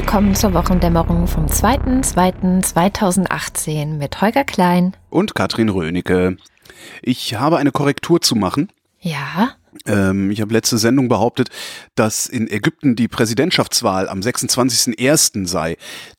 Willkommen zur Wochendämmerung vom 2.2.2018 mit Holger Klein und Katrin Rönecke. Ich habe eine Korrektur zu machen. Ja. Ähm, ich habe letzte Sendung behauptet, dass in Ägypten die Präsidentschaftswahl am 26.01. sei.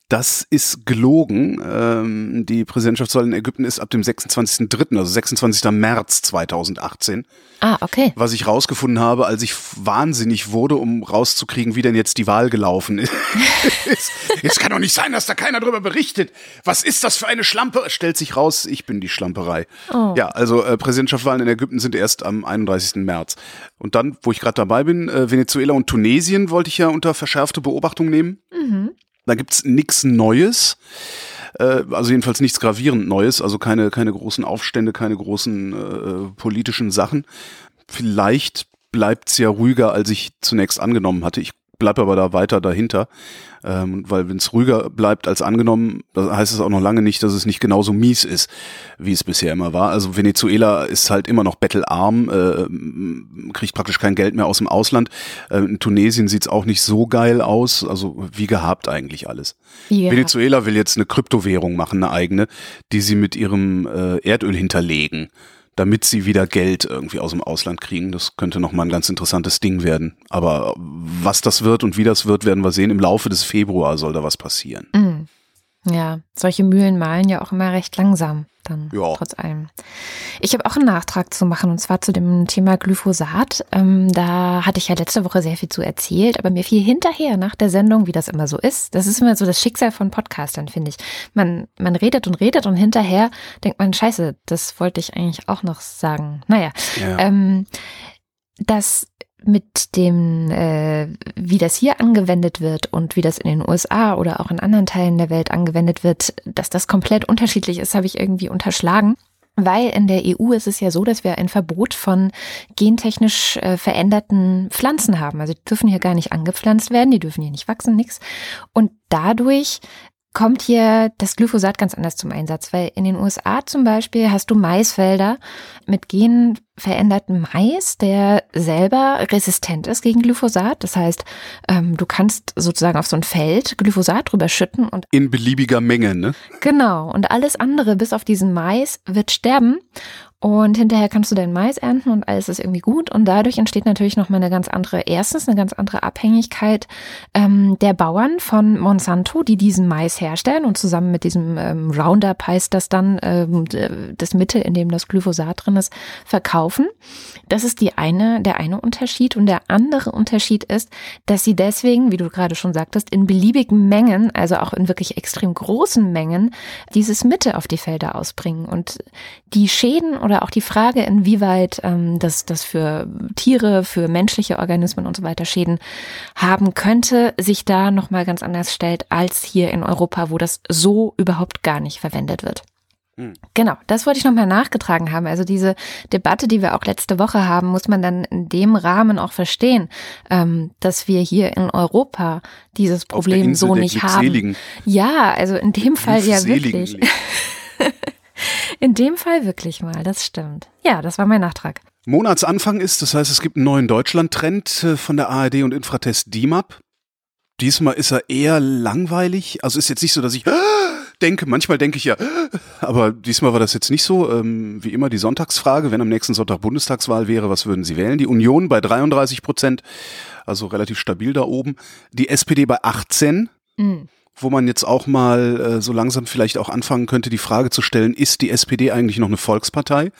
Das ist gelogen. Ähm, die Präsidentschaftswahl in Ägypten ist ab dem 26.03., also 26. März 2018. Ah, okay. Was ich rausgefunden habe, als ich wahnsinnig wurde, um rauszukriegen, wie denn jetzt die Wahl gelaufen ist. Es kann doch nicht sein, dass da keiner drüber berichtet. Was ist das für eine Schlampe? Stellt sich raus, ich bin die Schlamperei. Oh. Ja, also äh, Präsidentschaftswahlen in Ägypten sind erst am 31. März. Und dann, wo ich gerade dabei bin, äh, Venezuela und Tunesien wollte ich ja unter verschärfte Beobachtung nehmen. Mhm. Da gibt's nichts Neues. Äh, also jedenfalls nichts gravierend Neues, also keine, keine großen Aufstände, keine großen äh, politischen Sachen. Vielleicht bleibt's ja ruhiger, als ich zunächst angenommen hatte. Ich bleibe aber da weiter dahinter. Ähm, weil wenn es ruhiger bleibt als angenommen, das heißt es auch noch lange nicht, dass es nicht genauso mies ist, wie es bisher immer war. Also Venezuela ist halt immer noch bettelarm, äh, kriegt praktisch kein Geld mehr aus dem Ausland. Äh, in Tunesien sieht's auch nicht so geil aus, also wie gehabt eigentlich alles. Ja. Venezuela will jetzt eine Kryptowährung machen, eine eigene, die sie mit ihrem äh, Erdöl hinterlegen damit sie wieder Geld irgendwie aus dem Ausland kriegen. Das könnte nochmal ein ganz interessantes Ding werden. Aber was das wird und wie das wird, werden wir sehen. Im Laufe des Februar soll da was passieren. Mhm. Ja, solche Mühlen malen ja auch immer recht langsam dann ja. trotz allem. Ich habe auch einen Nachtrag zu machen und zwar zu dem Thema Glyphosat. Ähm, da hatte ich ja letzte Woche sehr viel zu erzählt, aber mir fiel hinterher nach der Sendung, wie das immer so ist. Das ist immer so das Schicksal von Podcastern, finde ich. Man, man redet und redet und hinterher denkt man, scheiße, das wollte ich eigentlich auch noch sagen. Naja, ja. ähm, dass mit dem, äh, wie das hier angewendet wird und wie das in den USA oder auch in anderen Teilen der Welt angewendet wird, dass das komplett unterschiedlich ist, habe ich irgendwie unterschlagen. Weil in der EU ist es ja so, dass wir ein Verbot von gentechnisch äh, veränderten Pflanzen haben. Also die dürfen hier gar nicht angepflanzt werden, die dürfen hier nicht wachsen, nix. Und dadurch kommt hier das Glyphosat ganz anders zum Einsatz, weil in den USA zum Beispiel hast du Maisfelder mit genverändertem Mais, der selber resistent ist gegen Glyphosat. Das heißt, ähm, du kannst sozusagen auf so ein Feld Glyphosat drüber schütten und in beliebiger Menge, ne? Genau. Und alles andere bis auf diesen Mais wird sterben. Und hinterher kannst du deinen Mais ernten und alles ist irgendwie gut. Und dadurch entsteht natürlich nochmal eine ganz andere, erstens eine ganz andere Abhängigkeit ähm, der Bauern von Monsanto, die diesen Mais herstellen und zusammen mit diesem ähm, Roundup heißt das dann, ähm, das Mittel, in dem das Glyphosat drin ist, verkaufen. Das ist die eine, der eine Unterschied. Und der andere Unterschied ist, dass sie deswegen, wie du gerade schon sagtest, in beliebigen Mengen, also auch in wirklich extrem großen Mengen, dieses Mittel auf die Felder ausbringen. Und die Schäden oder auch die Frage, inwieweit ähm, das, das für Tiere, für menschliche Organismen und so weiter Schäden haben könnte, sich da nochmal ganz anders stellt als hier in Europa, wo das so überhaupt gar nicht verwendet wird. Hm. Genau, das wollte ich nochmal nachgetragen haben. Also diese Debatte, die wir auch letzte Woche haben, muss man dann in dem Rahmen auch verstehen, ähm, dass wir hier in Europa dieses Problem so nicht haben. Ja, also in dem Fall ja wirklich. In dem Fall wirklich mal, das stimmt. Ja, das war mein Nachtrag. Monatsanfang ist, das heißt, es gibt einen neuen Deutschland-Trend äh, von der ARD und Infratest DIMAP. Diesmal ist er eher langweilig. Also ist jetzt nicht so, dass ich denke, manchmal denke ich ja, aber diesmal war das jetzt nicht so. Ähm, wie immer die Sonntagsfrage, wenn am nächsten Sonntag Bundestagswahl wäre, was würden Sie wählen? Die Union bei 33 Prozent, also relativ stabil da oben. Die SPD bei 18. Mhm wo man jetzt auch mal äh, so langsam vielleicht auch anfangen könnte, die Frage zu stellen, ist die SPD eigentlich noch eine Volkspartei?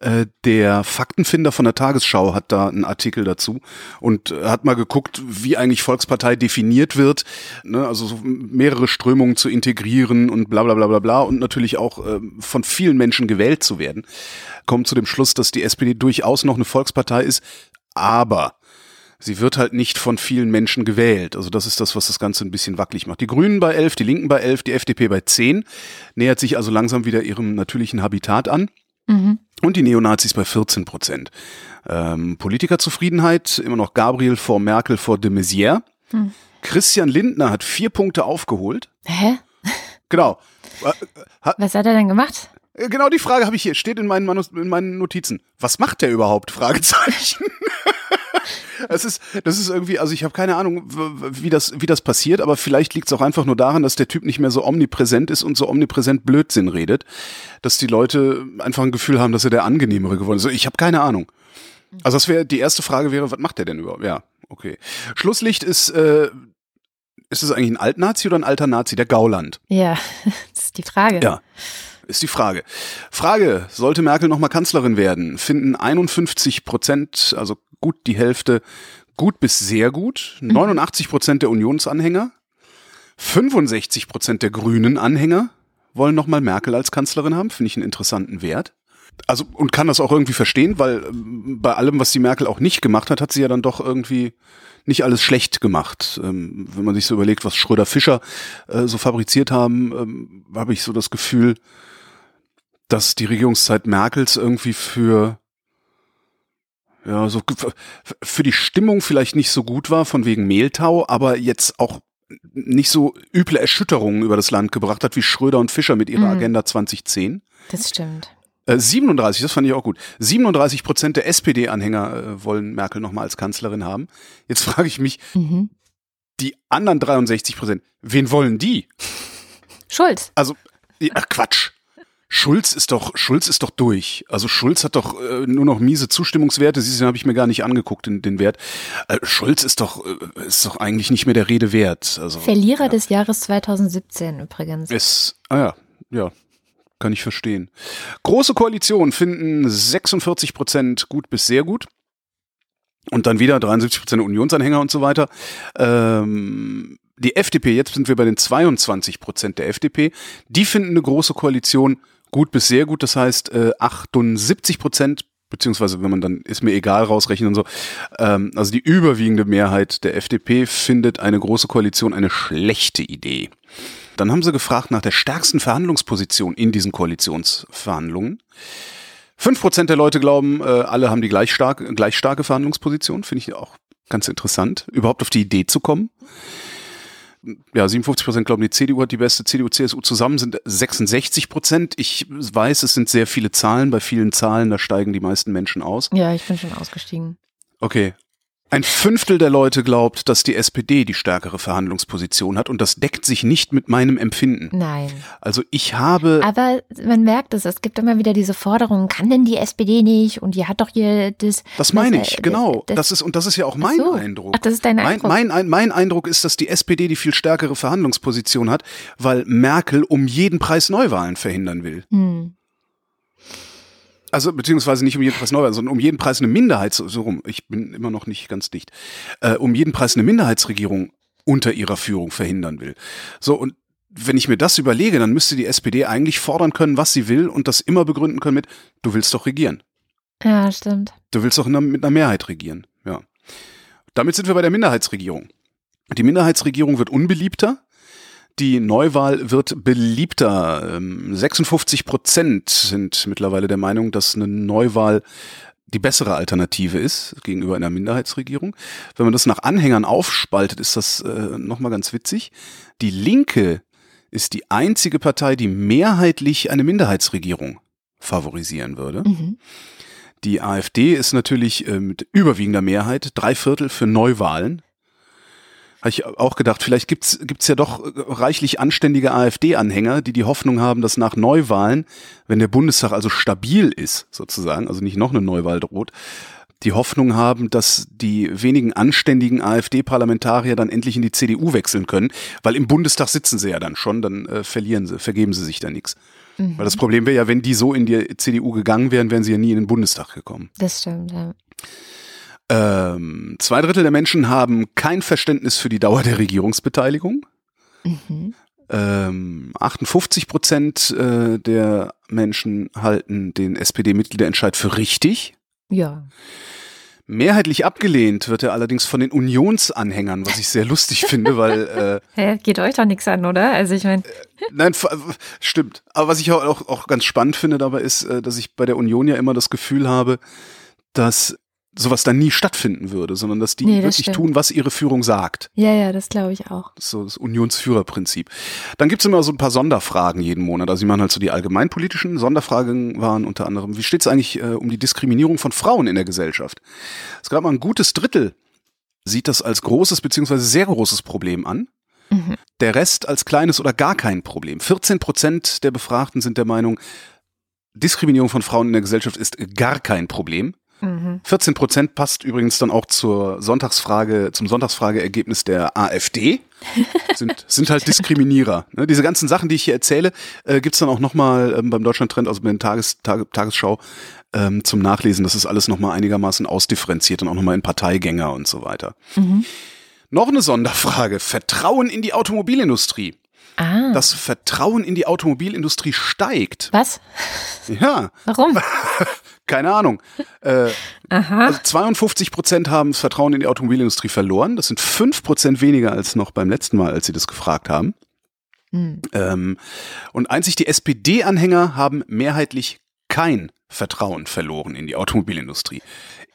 Äh, der Faktenfinder von der Tagesschau hat da einen Artikel dazu und äh, hat mal geguckt, wie eigentlich Volkspartei definiert wird, ne? also so mehrere Strömungen zu integrieren und bla bla bla bla bla und natürlich auch äh, von vielen Menschen gewählt zu werden, kommt zu dem Schluss, dass die SPD durchaus noch eine Volkspartei ist, aber sie wird halt nicht von vielen Menschen gewählt. Also das ist das, was das Ganze ein bisschen wackelig macht. Die Grünen bei 11, die Linken bei 11, die FDP bei 10, nähert sich also langsam wieder ihrem natürlichen Habitat an. Mhm. Und die Neonazis bei 14 Prozent. Ähm, Politikerzufriedenheit, immer noch Gabriel vor Merkel vor de Maizière. Mhm. Christian Lindner hat vier Punkte aufgeholt. Hä? Genau. Hat, was hat er denn gemacht? Äh, Genau die Frage habe ich hier, steht in meinen, Manus in meinen Notizen. Was macht der überhaupt? Fragezeichen. Es ist, das ist irgendwie, also ich habe keine Ahnung, wie das, wie das passiert, aber vielleicht liegt es auch einfach nur daran, dass der Typ nicht mehr so omnipräsent ist und so omnipräsent Blödsinn redet, dass die Leute einfach ein Gefühl haben, dass er der angenehmere geworden ist. Ich habe keine Ahnung. Also das wäre die erste Frage wäre, was macht der denn überhaupt? Ja, okay. Schlusslicht ist, äh, ist es eigentlich ein Altnazi oder ein alter Nazi? Der Gauland. Ja, das ist die Frage. Ja, ist die Frage. Frage, sollte Merkel nochmal Kanzlerin werden? Finden 51 Prozent, also gut die Hälfte, gut bis sehr gut. 89 Prozent der Unionsanhänger. 65 Prozent der grünen Anhänger wollen nochmal Merkel als Kanzlerin haben. Finde ich einen interessanten Wert. Also, und kann das auch irgendwie verstehen, weil ähm, bei allem, was die Merkel auch nicht gemacht hat, hat sie ja dann doch irgendwie nicht alles schlecht gemacht. Ähm, wenn man sich so überlegt, was Schröder-Fischer äh, so fabriziert haben, ähm, habe ich so das Gefühl, dass die Regierungszeit Merkels irgendwie für ja so für die Stimmung vielleicht nicht so gut war von wegen Mehltau, aber jetzt auch nicht so üble Erschütterungen über das Land gebracht hat wie Schröder und Fischer mit ihrer Mhm. Agenda 2010. Das stimmt. Äh, 37, das fand ich auch gut. 37 Prozent der SPD-Anhänger äh, wollen Merkel nochmal als Kanzlerin haben. Jetzt frage ich mich, Mhm. die anderen 63 Prozent, wen wollen die? Schulz. Also, ach Quatsch. Schulz ist doch, Schulz ist doch durch. Also Schulz hat doch äh, nur noch miese Zustimmungswerte. Siehst du, den habe ich mir gar nicht angeguckt, den, den Wert. Äh, Schulz ist doch, äh, ist doch eigentlich nicht mehr der Rede wert. Also Verlierer des Jahres 2017 übrigens. ist, ah ja, ja, kann ich verstehen. Große Koalition finden 46 Prozent gut bis sehr gut. Und dann wieder 73 Prozent Unionsanhänger und so weiter. Ähm, die FDP, jetzt sind wir bei den 22 Prozent der FDP, die finden eine große Koalition gut bis sehr gut. Das heißt, äh, 78 Prozent, beziehungsweise wenn man dann ist mir egal rausrechnen und so, ähm, also die überwiegende Mehrheit der FDP findet eine große Koalition eine schlechte Idee. Dann haben sie gefragt nach der stärksten Verhandlungsposition in diesen Koalitionsverhandlungen. Fünf Prozent der Leute glauben, äh, alle haben die gleich, stark, gleich starke Verhandlungsposition. Finde ich auch ganz interessant, überhaupt auf die Idee zu kommen. Ja, 57 Prozent glauben, die CDU hat die beste. CDU, CSU zusammen sind 66 Prozent. Ich weiß, es sind sehr viele Zahlen. Bei vielen Zahlen, da steigen die meisten Menschen aus. Ja, ich bin schon ausgestiegen. Okay. Ein Fünftel der Leute glaubt, dass die SPD die stärkere Verhandlungsposition hat und das deckt sich nicht mit meinem Empfinden. Nein. Also ich habe, Aber man merkt es, es gibt immer wieder diese Forderungen, kann denn die SPD nicht? Und die hat doch hier das. das meine das, ich, äh, genau. das- Das ist, und das ist ja auch mein so. Eindruck. Ach, das ist dein Mein, Eindruck. mein, ein- mein Eindruck ist, dass die SPD die viel stärkere Verhandlungsposition hat, weil Merkel um jeden Preis Neuwahlen verhindern will. Hm. Also beziehungsweise nicht um jeden Preis Neuwahlen, sondern um jeden Preis eine Minderheits so rum. Ich bin immer noch nicht ganz dicht. Äh, um jeden Preis eine Minderheitsregierung unter ihrer Führung verhindern will. So und wenn ich mir das überlege, dann müsste die SPD eigentlich fordern können, was sie will und das immer begründen können mit, du willst doch regieren. Ja, stimmt. Du willst doch mit einer Mehrheit regieren. Ja. Damit sind wir bei der Minderheitsregierung. Die Minderheitsregierung wird unbeliebter. Die Neuwahl wird beliebter. Ähm, 56 Prozent sind mittlerweile der Meinung, dass eine Neuwahl die bessere Alternative ist gegenüber einer Minderheitsregierung. Wenn man das nach Anhängern aufspaltet, ist das äh, nochmal ganz witzig. Die Linke ist die einzige Partei, die mehrheitlich eine Minderheitsregierung favorisieren würde. Mhm. Die AfD ist natürlich äh, mit überwiegender Mehrheit drei Viertel für Neuwahlen. Habe ich auch gedacht, vielleicht gibt's gibt's ja doch äh, reichlich anständige AfD-Anhänger, die die Hoffnung haben, dass nach Neuwahlen, wenn der Bundestag also stabil ist, sozusagen, also nicht noch eine Neuwahl droht, die Hoffnung haben, dass die wenigen anständigen AfD-Parlamentarier dann endlich in die CDU wechseln können, weil im Bundestag sitzen sie ja dann schon, dann äh, verlieren sie, vergeben sie sich da nichts. Mhm. Weil das Problem wäre ja, wenn die so in die CDU gegangen wären, wären sie ja nie in den Bundestag gekommen. Das stimmt, ja. Ähm, zwei Drittel der Menschen haben kein Verständnis für die Dauer der Regierungsbeteiligung. Mhm. Ähm, 58 Prozent äh, der Menschen halten den SPD-Mitgliederentscheid für richtig. Ja. Mehrheitlich abgelehnt wird er allerdings von den Unionsanhängern, was ich sehr lustig finde, weil äh, Hä, geht euch doch nichts an, oder? Also ich meine, Nein, f- stimmt. Aber was ich auch, auch, auch ganz spannend finde dabei ist, äh, dass ich bei der Union ja immer das Gefühl habe, dass sowas dann nie stattfinden würde, sondern dass die Nee, das wirklich stimmt. tun, was ihre Führung sagt. Ja, ja, das glaube ich auch. Das ist so das Unionsführerprinzip. Dann gibt's immer so ein paar Sonderfragen jeden Monat. Also sie machen halt so die allgemeinpolitischen Sonderfragen waren unter anderem, wie steht's eigentlich äh, um die Diskriminierung von Frauen in der Gesellschaft? Es gab mal ein gutes Drittel, sieht das als großes beziehungsweise sehr großes Problem an. Mhm. Der Rest als kleines oder gar kein Problem. 14 Prozent der Befragten sind der Meinung, Diskriminierung von Frauen in der Gesellschaft ist gar kein Problem. Mhm. 14 Prozent passt übrigens dann auch zur Sonntagsfrage, zum Sonntagsfrageergebnis der AfD. Sind, sind halt Diskriminierer. Ne, diese ganzen Sachen, die ich hier erzähle, äh, gibt's dann auch nochmal ähm, beim Deutschlandtrend, also bei den Tages, Tage, Tagesschau, ähm, zum Nachlesen. Das ist alles nochmal einigermaßen ausdifferenziert und auch nochmal in Parteigänger und so weiter. Mhm. Noch eine Sonderfrage. Vertrauen in die Automobilindustrie. Ah, Das Vertrauen in die Automobilindustrie steigt. was? Ja, Warum? keine Ahnung. Äh, Aha. Also 52 Prozent haben das Vertrauen in die Automobilindustrie verloren. Das sind 5 Prozent weniger als noch beim letzten Mal, als sie das gefragt haben. Hm. Ähm, und einzig die SPD-Anhänger haben mehrheitlich kein Vertrauen verloren in die Automobilindustrie.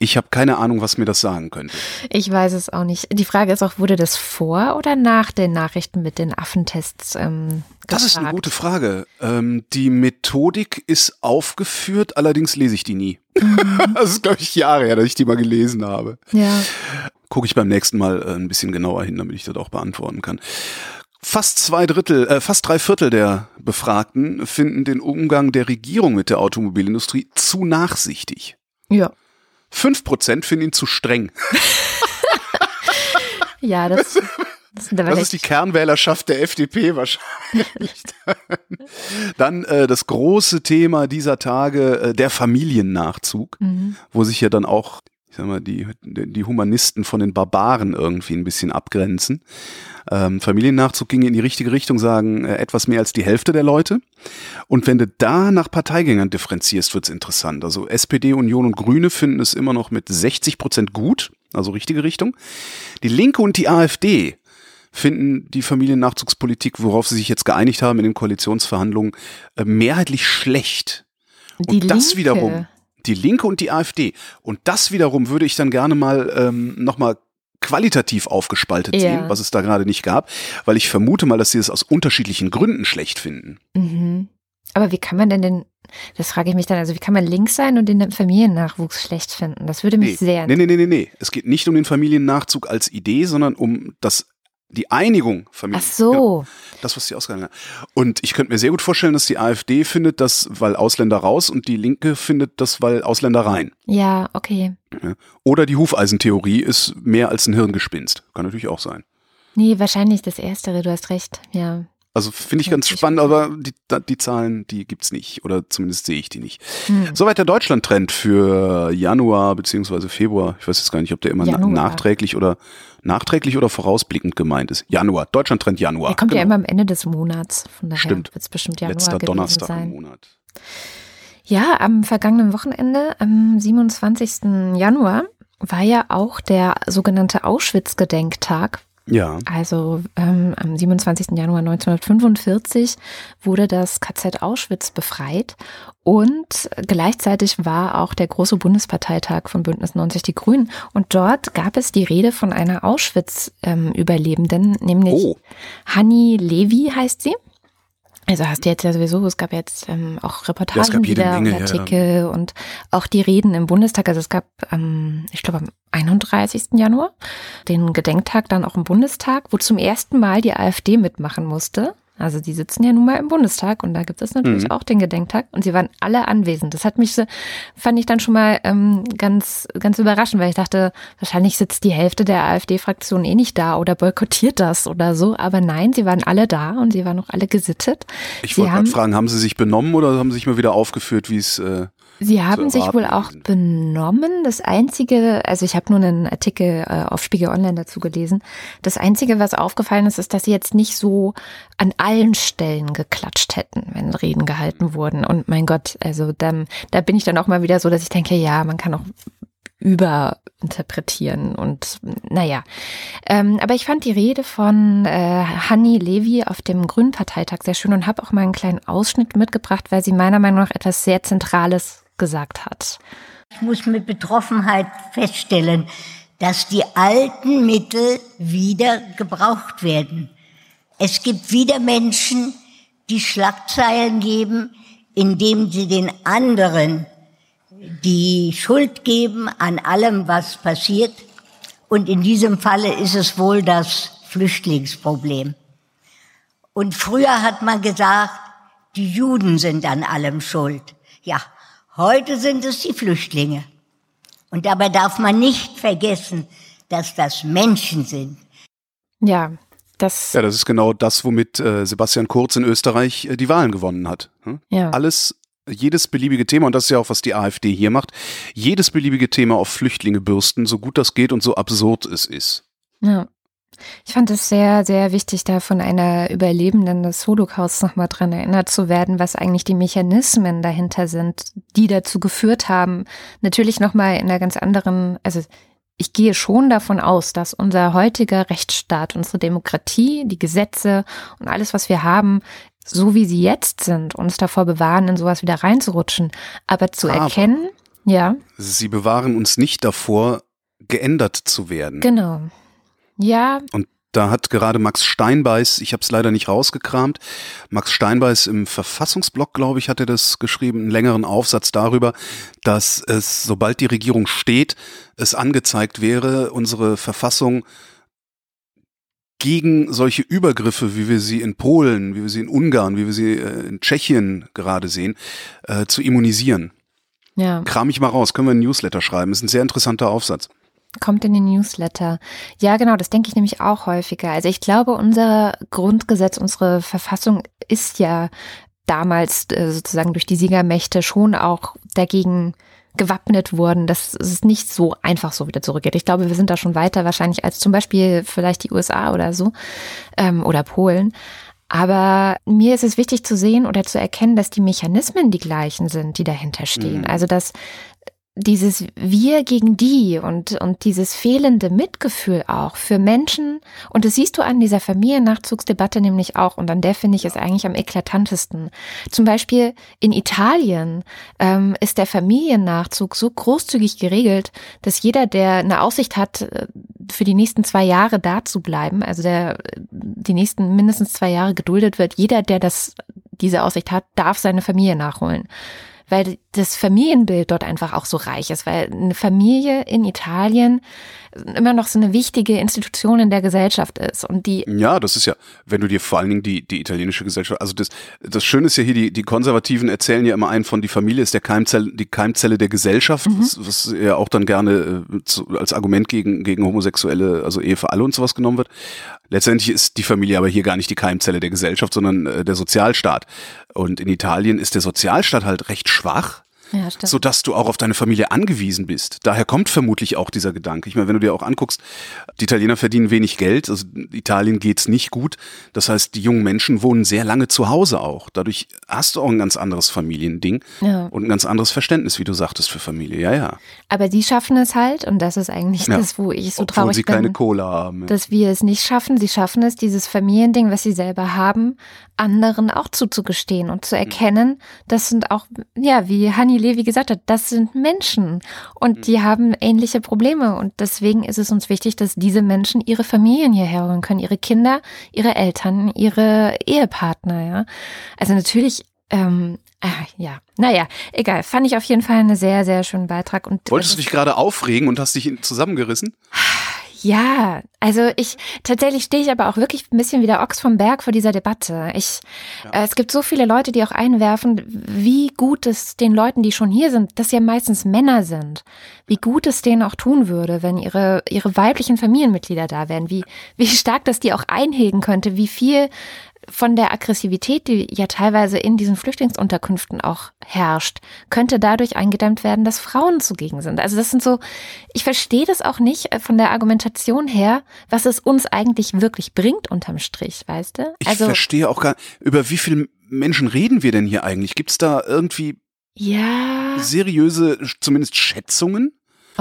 Ich habe keine Ahnung, was mir das sagen könnte. Ich weiß es auch nicht. Die Frage ist auch, wurde das vor oder nach den Nachrichten mit den Affentests ähm, Das ist eine gefragt? gute Frage. Ähm, die Methodik ist aufgeführt, allerdings lese ich die nie. das ist, glaube ich, Jahre her, dass ich die mal gelesen habe. Ja. gucke ich beim nächsten Mal äh, ein bisschen genauer hin, damit ich das auch beantworten kann. Fast zwei Drittel, äh, fast drei Viertel der Befragten finden den Umgang der Regierung mit der Automobilindustrie zu nachsichtig. Ja. Fünf Prozent finden ihn zu streng. Ja, das, das sind aber Das ist die Kernwählerschaft der FDP wahrscheinlich. Dann äh, das große Thema dieser Tage, äh, der Familiennachzug, Mhm. wo sich ja dann auch, ich sag mal, die, die Humanisten von den Barbaren irgendwie ein bisschen abgrenzen. Ähm, Familiennachzug ging in die richtige Richtung, sagen äh, etwas mehr als die Hälfte der Leute. Und wenn du da nach Parteigängern differenzierst, wird's interessant. Also SPD, Union und Grüne finden es immer noch mit 60 Prozent gut, also richtige Richtung. Die Linke und die AfD finden die Familiennachzugspolitik, worauf sie sich jetzt geeinigt haben in den Koalitionsverhandlungen, äh, mehrheitlich schlecht. Und Die das Linke. wiederum, die Linke und die AfD. Und das wiederum würde ich dann gerne mal ähm, nochmal qualitativ aufgespaltet Ja. sehen, was es da gerade nicht gab, weil ich vermute mal, dass sie es aus unterschiedlichen Gründen schlecht finden. Mhm. Aber wie kann man denn den, das frage ich mich dann, also wie kann man links sein und den Familiennachwuchs schlecht finden? Das würde mich sehr nee, nee, nee, nee, nee. Es geht nicht um den Familiennachzug als Idee, sondern um das die Einigung Familie. Ach so. Das, was die ausgegangen hat. Und ich könnte mir sehr gut vorstellen, dass die AfD findet das, weil Ausländer raus und die Linke findet das, weil Ausländer rein. Ja, okay. Oder die Hufeisentheorie ist mehr als ein Hirngespinst. Kann natürlich auch sein. Nee, wahrscheinlich das Erstere, du hast recht. Ja. Also finde ich ganz spannend, aber die, die Zahlen, die gibt's nicht. Oder zumindest sehe ich die nicht. Hm. Soweit der Deutschland-Trend für Januar beziehungsweise Februar. Ich weiß jetzt gar nicht, ob der immer na nachträglich oder nachträglich oder vorausblickend gemeint ist. Januar, Deutschland-Trend Januar. Er kommt ja Genau. immer am Ende des Monats. Von daher Stimmt. wird es bestimmt Januar Letzter Donnerstag sein. im Monat. Ja, am vergangenen Wochenende, am 27. Januar, war ja auch der sogenannte Auschwitz-Gedenktag. Ja. Also ähm, am 27. Januar 1945 wurde das KZ Auschwitz befreit und gleichzeitig war auch der große Bundesparteitag von Bündnis 90 Die Grünen und dort gab es die Rede von einer Auschwitz-Überlebenden, nämlich Oh, Hanni Levi heißt sie. Also hast du jetzt ja sowieso, es gab jetzt ähm, auch Reportagen jede wieder und Menge, ja. Artikel und auch die Reden im Bundestag. Also es gab, ähm, ich glaube, am 31. Januar den Gedenktag dann auch im Bundestag, wo zum ersten Mal die AfD mitmachen musste. Also die sitzen ja nun mal im Bundestag und da gibt es natürlich Mhm. auch den Gedenktag und sie waren alle anwesend. Das hat mich so, fand ich dann schon mal ähm, ganz, ganz überraschend, weil ich dachte, wahrscheinlich sitzt die Hälfte der AfD-Fraktion eh nicht da oder boykottiert das oder so. Aber nein, sie waren alle da und sie waren auch alle gesittet. ich wollte gerade fragen, haben sie sich benommen oder haben sie sich mal wieder aufgeführt, wie es äh, Sie haben sich wohl auch benommen. Das Einzige, also ich habe nur einen Artikel äh, auf Spiegel Online dazu gelesen. Das Einzige, was aufgefallen ist, ist, dass sie jetzt nicht so an allen Stellen geklatscht hätten, wenn Reden gehalten wurden. Und mein Gott, also dann, da bin ich dann auch mal wieder so, dass ich denke, ja, man kann auch überinterpretieren und naja. Ähm, aber ich fand die Rede von äh, Hanni Levi auf dem Grünen Parteitag sehr schön und habe auch mal einen kleinen Ausschnitt mitgebracht, weil sie meiner Meinung nach etwas sehr Zentrales gesagt hat. Ich muss mit Betroffenheit feststellen, dass die alten Mittel wieder gebraucht werden. Es gibt wieder Menschen, die Schlagzeilen geben, indem sie den anderen die Schuld geben an allem, was passiert. Und in diesem Falle ist es wohl das Flüchtlingsproblem. Und früher hat man gesagt, die Juden sind an allem schuld. Ja, Heute sind es die Flüchtlinge. Und dabei darf man nicht vergessen, dass das Menschen sind. Ja, das. Ja, das ist genau das, womit äh, Sebastian Kurz in Österreich äh, die Wahlen gewonnen hat. Hm? Ja. Alles, jedes beliebige Thema, und das ist ja auch, was die AfD hier macht, jedes beliebige Thema auf Flüchtlinge bürsten, so gut das geht und so absurd es ist. Ja. Ich fand es sehr, sehr wichtig, da von einer Überlebenden des Holocausts nochmal dran erinnert zu werden, was eigentlich die Mechanismen dahinter sind, die dazu geführt haben. Natürlich nochmal in einer ganz anderen, also ich gehe schon davon aus, dass unser heutiger Rechtsstaat, unsere Demokratie, die Gesetze und alles, was wir haben, so wie sie jetzt sind, uns davor bewahren, in sowas wieder reinzurutschen. Aber zu Aber erkennen, ja. Sie bewahren uns nicht davor, geändert zu werden. Genau. Ja. Und da hat gerade Max Steinbeiß, ich habe es leider nicht rausgekramt, Max Steinbeiß im Verfassungsblock, glaube ich, hat er das geschrieben, einen längeren Aufsatz darüber, dass es, sobald die Regierung steht, es angezeigt wäre, unsere Verfassung gegen solche Übergriffe, wie wir sie in Polen, wie wir sie in Ungarn, wie wir sie äh, in Tschechien gerade sehen, äh, zu immunisieren. Ja. Kram ich mal raus, können wir einen Newsletter schreiben. Ist ein sehr interessanter Aufsatz. Kommt in den Newsletter. Ja, genau, das denke ich nämlich auch häufiger. Also ich glaube, unser Grundgesetz, unsere Verfassung ist ja damals äh, sozusagen durch die Siegermächte schon auch dagegen gewappnet worden, dass es nicht so einfach so wieder zurückgeht. Ich glaube, wir sind da schon weiter wahrscheinlich als zum Beispiel vielleicht die USA oder so ähm, oder Polen. Aber mir ist es wichtig zu sehen oder zu erkennen, dass die Mechanismen die gleichen sind, die dahinter stehen. Mhm. Also dass dieses Wir gegen die und, und dieses fehlende Mitgefühl auch für Menschen. Und das siehst du an dieser Familiennachzugsdebatte nämlich auch. Und an der finde ich es eigentlich am eklatantesten. Zum Beispiel in Italien ähm, ist der Familiennachzug so großzügig geregelt, dass jeder, der eine Aussicht hat, äh, für die nächsten zwei Jahre da zu bleiben, also der die nächsten mindestens zwei Jahre geduldet wird, jeder, der das diese Aussicht hat, darf seine Familie nachholen weil das Familienbild dort einfach auch so reich ist, weil eine Familie in Italien immer noch so eine wichtige Institution in der Gesellschaft ist und die ja das ist ja wenn du dir vor allen Dingen die die italienische Gesellschaft also das das Schöne ist ja hier die die Konservativen erzählen ja immer ein von die Familie ist der Keimzelle die Keimzelle der Gesellschaft mhm. was, was ja auch dann gerne äh, zu, als Argument gegen gegen homosexuelle also Ehe für alle und sowas genommen wird letztendlich ist die Familie aber hier gar nicht die Keimzelle der Gesellschaft sondern äh, der Sozialstaat. Und in Italien ist der Sozialstaat halt recht schwach ja, so dass du auch auf deine Familie angewiesen bist. Daher kommt vermutlich auch dieser Gedanke. Ich meine, wenn du dir auch anguckst, die Italiener verdienen wenig Geld, also Italien geht's nicht gut. Das heißt, die jungen Menschen wohnen sehr lange zu Hause auch. Dadurch hast du auch ein ganz anderes Familiending ja. und ein ganz anderes Verständnis, wie du sagtest, für Familie. Ja, ja. Aber die schaffen es halt, und das ist eigentlich ja. das, wo ich so Obwohl traurig sie bin, keine Kohle haben. Dass wir es nicht schaffen. Sie schaffen es, dieses Familiending, was sie selber haben, anderen auch zuzugestehen und zu hm. erkennen, das sind auch, ja, wie Hanni Levi gesagt hat, das sind Menschen und hm. die haben ähnliche Probleme und deswegen ist es uns wichtig, dass diese Menschen ihre Familien hierher holen können, ihre Kinder, ihre Eltern, ihre Ehepartner, ja. Also natürlich ähm, Ah, ja, naja, egal. Fand ich auf jeden Fall einen sehr, sehr schönen Beitrag. Und, Wolltest du dich gerade aufregen und hast dich zusammengerissen? Ja, also ich tatsächlich stehe ich aber auch wirklich ein bisschen wie der Ochs vom Berg vor dieser Debatte. Ich, ja. äh, es gibt so viele Leute, die auch einwerfen, wie gut es den Leuten, die schon hier sind, dass ja meistens Männer sind, wie gut es denen auch tun würde, wenn ihre ihre weiblichen Familienmitglieder da wären, wie wie stark das die auch einhegen könnte, wie viel von der Aggressivität, die ja teilweise in diesen Flüchtlingsunterkünften auch herrscht, könnte dadurch eingedämmt werden, dass Frauen zugegen sind. Also das sind so, ich verstehe das auch nicht äh, von der Argumentation her, was es uns eigentlich wirklich bringt unterm Strich, weißt du? Also, ich verstehe auch gar, über wie viele Menschen reden wir denn hier eigentlich? Gibt es da irgendwie ja. seriöse, zumindest Schätzungen?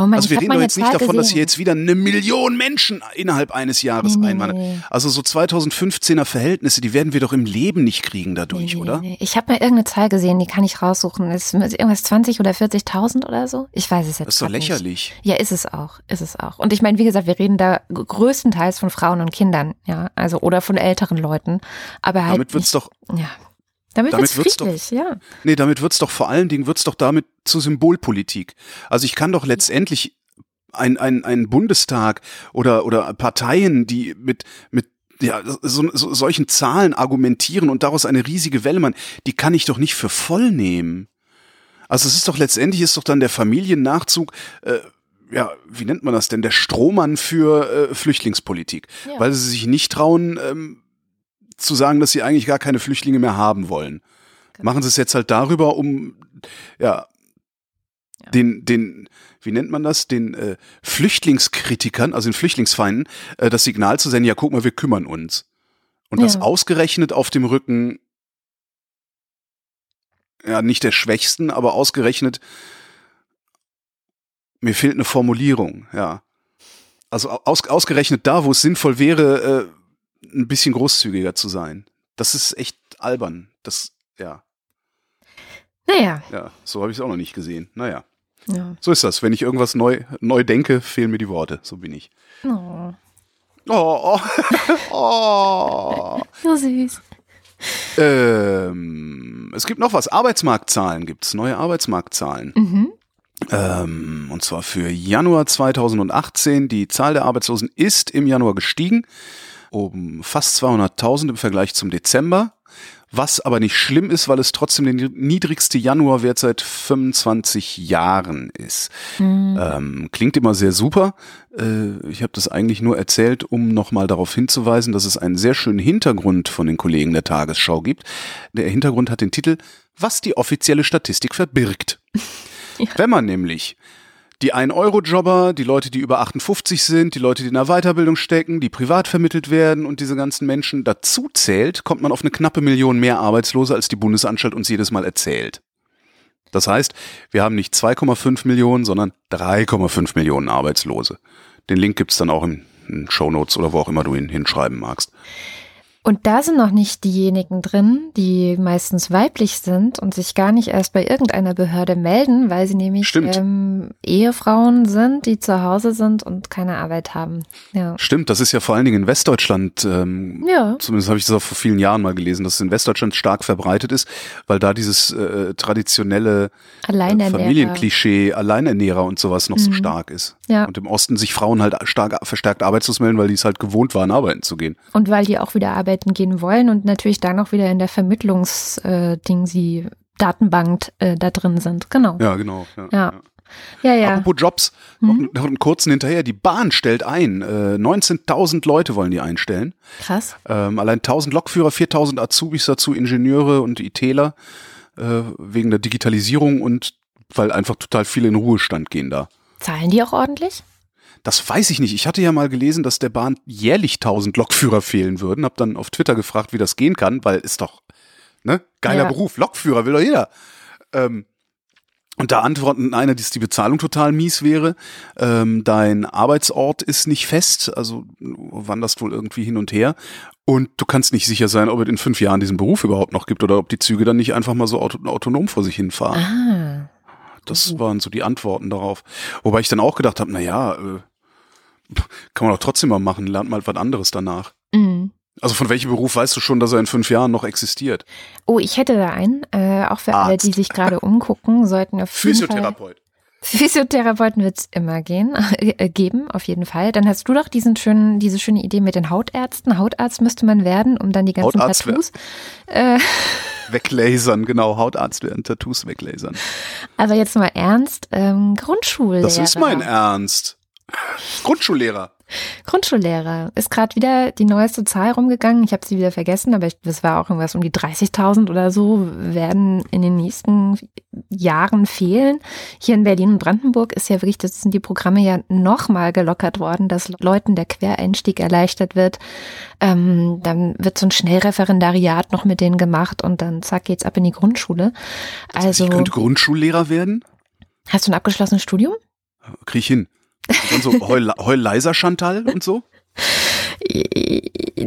Oh also wir reden doch jetzt nicht davon, dass gesehen. hier jetzt wieder eine Million Menschen innerhalb eines Jahres Nee, einwandern. nee. Also so 2015er Verhältnisse, die werden wir doch im Leben nicht kriegen dadurch, Nee, oder? Ich habe mal irgendeine Zahl gesehen, die kann ich raussuchen. Ist irgendwas 20 oder 40.000 oder so? Ich weiß es jetzt Das ist doch grad nicht. lächerlich. Ja, ist es auch, ist es auch. Und ich meine, wie gesagt, wir reden da größtenteils von Frauen und Kindern, ja, also oder von älteren Leuten, aber halt Damit wird's doch, nicht, ja. Damit, damit wird's wird's doch- friedlich, ja. nee, damit wird's doch vor allen Dingen, wird's doch damit zu Symbolpolitik. Also ich kann doch letztendlich ein, ein, ein Bundestag oder, oder Parteien, die mit, mit ja, so, so, solchen Zahlen argumentieren und daraus eine riesige Welle machen, die kann ich doch nicht für voll nehmen. Also es ist doch letztendlich ist doch dann der Familiennachzug, äh, ja, wie nennt man das denn, der Strohmann für äh, Flüchtlingspolitik, Ja. weil sie sich nicht trauen ähm, zu sagen, dass sie eigentlich gar keine Flüchtlinge mehr haben wollen. Genau. Machen sie es jetzt halt darüber, um ja, Ja. den den wie nennt man das, den äh, Flüchtlingskritikern, also den Flüchtlingsfeinden, äh, das Signal zu senden, ja, guck mal, wir kümmern uns. Und das Ja. ausgerechnet auf dem Rücken ja, nicht der Schwächsten, aber ausgerechnet, mir fehlt eine Formulierung, ja. Also aus, ausgerechnet da, wo es sinnvoll wäre, äh, ein bisschen großzügiger zu sein. Das ist echt albern. Das, ja, Naja, ja, so habe ich es auch noch nicht gesehen. Naja, ja. so ist das. Wenn ich irgendwas neu, neu denke, fehlen mir die Worte. So bin ich. Oh, Oh, oh, so süß. Ähm, es gibt noch was. Arbeitsmarktzahlen gibt's. Neue Arbeitsmarktzahlen. Mhm. Ähm, und zwar für Januar 2018. Die Zahl der Arbeitslosen ist im Januar gestiegen um fast 200.000 im Vergleich zum Dezember. Was aber nicht schlimm ist, weil es trotzdem der niedrigste Januarwert seit 25 Jahren ist. Ähm, klingt immer sehr super. Äh, ich habe das eigentlich nur erzählt, um nochmal darauf hinzuweisen, dass es einen sehr schönen Hintergrund von den Kollegen der Tagesschau gibt. Der Hintergrund hat den Titel Was die offizielle Statistik verbirgt. Wenn man nämlich die 1-Euro-Jobber, die Leute, die über 58 sind, die Leute, die in der Weiterbildung stecken, die privat vermittelt werden und diese ganzen Menschen dazu zählt, kommt man auf eine knappe Million mehr Arbeitslose, als die Bundesanstalt uns jedes Mal erzählt. Das heißt, wir haben nicht 2,5 Millionen, sondern 3,5 Millionen Arbeitslose. Den Link gibt's dann auch in, in Show Notes oder wo auch immer du ihn hinschreiben magst. Und da sind noch nicht diejenigen drin, die meistens weiblich sind und sich gar nicht erst bei irgendeiner Behörde melden, weil sie nämlich ähm, Ehefrauen sind, die zu Hause sind und keine Arbeit haben. Ja. Stimmt, das ist ja vor allen Dingen in Westdeutschland ähm, Ja. Zumindest habe ich das auch vor vielen Jahren mal gelesen, dass es in Westdeutschland stark verbreitet ist, weil da dieses äh, traditionelle äh. Familienklischee, Alleinernährer und sowas noch so Mhm. stark ist. Ja. Und im Osten sich Frauen halt stark verstärkt arbeitslos melden, weil die es halt gewohnt waren, arbeiten zu gehen. Und weil die auch wieder arbeiten gehen wollen und natürlich dann auch wieder in der Vermittlungsding sie Datenbank äh, da drin sind. Genau. Ja, genau. Ja. Ja. Ja, ja. Apropos Jobs, noch, noch einen kurzen hinterher. Die Bahn stellt ein. Äh, 19.000 Leute wollen die einstellen. Krass. Ähm, allein 1000 Lokführer, 4000 Azubis dazu, Ingenieure und ITler äh, wegen der Digitalisierung und weil einfach total viele in Ruhestand gehen da. Zahlen die auch ordentlich? Das weiß ich nicht. Ich hatte ja mal gelesen, dass der Bahn jährlich 1000 Lokführer fehlen würden. Hab dann auf Twitter gefragt, wie das gehen kann, weil ist doch ne geiler Ja. Beruf. Lokführer will doch jeder. Ähm, und da antworten einer, dass die Bezahlung total mies wäre. Ähm, dein Arbeitsort ist nicht fest, also wanderst wohl irgendwie hin und her. Und du kannst nicht sicher sein, ob es in fünf Jahren diesen Beruf überhaupt noch gibt oder ob die Züge dann nicht einfach mal so auto autonom vor sich hinfahren. Ah. Das waren so die Antworten darauf. Wobei ich dann auch gedacht habe, na ja, äh, kann man doch trotzdem mal machen, lernt mal was anderes danach. Mhm. Also von welchem Beruf weißt du schon, dass er in fünf Jahren noch existiert? Oh, ich hätte da einen, äh, auch für alle, Arzt. die sich gerade umgucken, sollten auf jeden Fall. Physiotherapeut. Physiotherapeuten wird es immer gehen, äh, geben, auf jeden Fall. Dann hast du doch diesen schönen, diese schöne Idee mit den Hautärzten. Hautarzt müsste man werden, um dann die ganzen Hautarzt Tattoos. Äh, Weglasern, genau, Hautarzt werden, Tattoos weglasern. aber jetzt mal ernst, ähm, Grundschullehrer. Das ist mein Ernst. Grundschullehrer. Grundschullehrer ist gerade wieder die neueste Zahl rumgegangen. Ich habe sie wieder vergessen, aber das war auch irgendwas um die 30.000 oder so, werden in den nächsten Jahren fehlen. Hier in Berlin und Brandenburg ist ja wirklich, das sind die Programme ja nochmal gelockert worden, dass Leuten der Quereinstieg erleichtert wird. Ähm, dann wird so ein Schnellreferendariat noch mit denen gemacht und dann zack geht's ab in die Grundschule. Also, Also ich könnte Grundschullehrer werden? hast du ein abgeschlossenes Studium? Krieg ich hin. Und so heul, heul leiser Chantal und so?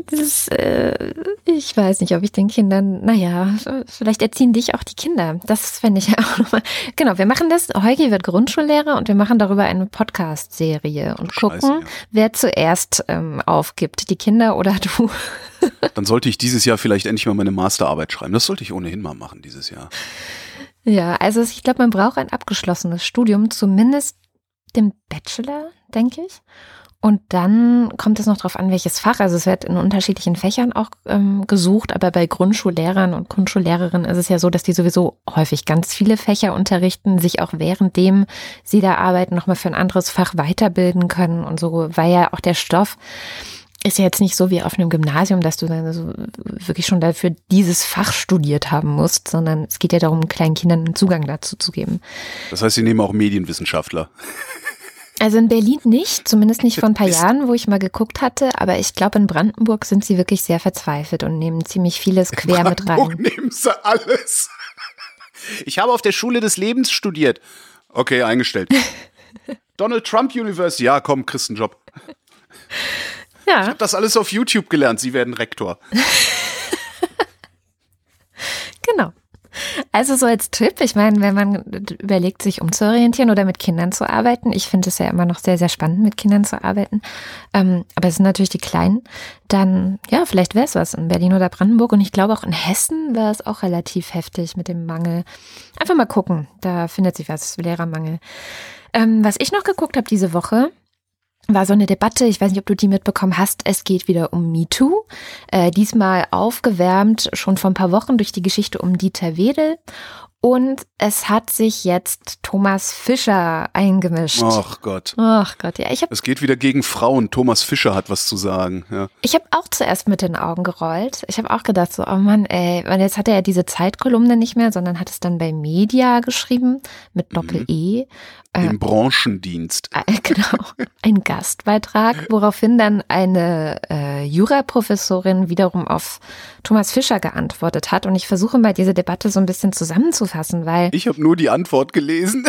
Das, äh, ich weiß nicht, ob ich den Kindern, naja, vielleicht erziehen dich auch die Kinder. Das fände ich ja auch nochmal. Genau, wir machen das. Heugi wird Grundschullehrer und wir machen darüber eine Podcast-Serie und gucken, Scheiße, ja. wer zuerst ähm, aufgibt, die Kinder oder du. Dann sollte ich dieses Jahr vielleicht endlich mal meine Masterarbeit schreiben. Das sollte ich ohnehin mal machen dieses Jahr. Ja, also ich glaube, man braucht ein abgeschlossenes Studium, zumindest dem Bachelor, denke ich. Und dann kommt es noch darauf an, welches Fach. Also es wird in unterschiedlichen Fächern auch ähm, gesucht, aber bei Grundschullehrern und Grundschullehrerinnen ist es ja so, dass die sowieso häufig ganz viele Fächer unterrichten, sich auch währenddem sie da arbeiten, nochmal für ein anderes Fach weiterbilden können und so, weil ja auch der Stoff ist ja jetzt nicht so wie auf einem Gymnasium, dass du dann so wirklich schon dafür dieses Fach studiert haben musst, sondern es geht ja darum, kleinen Kindern einen Zugang dazu zu geben. Das heißt, sie nehmen auch Medienwissenschaftler. Also in Berlin nicht, zumindest nicht vor ein paar Jahren, wo ich mal geguckt hatte, aber ich glaube in Brandenburg sind sie wirklich sehr verzweifelt und nehmen ziemlich vieles quer mit rein. nehmen sie alles. Ich habe auf der Schule des Lebens studiert. Okay, eingestellt. Donald Trump University, ja, komm, kriegst einen Job. Ja. Ich habe das alles auf YouTube gelernt, Sie werden Rektor. genau. Also so als Tipp, ich meine, wenn man überlegt, sich umzuorientieren oder mit Kindern zu arbeiten, ich finde es ja immer noch sehr, sehr spannend, mit Kindern zu arbeiten, ähm, aber es sind natürlich die Kleinen, dann, ja, vielleicht wäre es was in Berlin oder Brandenburg und ich glaube auch in Hessen wäre es auch relativ heftig mit dem Mangel. Einfach mal gucken, da findet sich was, Lehrermangel. Ähm, was ich noch geguckt habe diese Woche, war so eine Debatte, ich weiß nicht, ob du die mitbekommen hast, es geht wieder um MeToo. Äh, diesmal aufgewärmt schon vor ein paar Wochen durch die Geschichte um Dieter Wedel. Und es hat sich jetzt Thomas Fischer eingemischt. Ach Gott. Ach Gott, ja. Ich hab, es geht wieder gegen Frauen. Thomas Fischer hat was zu sagen. Ja. Ich habe auch zuerst mit den Augen gerollt. Ich habe auch gedacht, so, oh Mann, ey, und jetzt hat er ja diese Zeitkolumne nicht mehr, sondern hat es dann bei Media geschrieben mit Doppel-E. Mhm. Im äh, Branchendienst. Äh, genau. Ein Gastbeitrag, woraufhin dann eine äh, Juraprofessorin wiederum auf Thomas Fischer geantwortet hat. Und ich versuche mal diese Debatte so ein bisschen zusammenzufassen, weil. Ich habe nur die Antwort gelesen.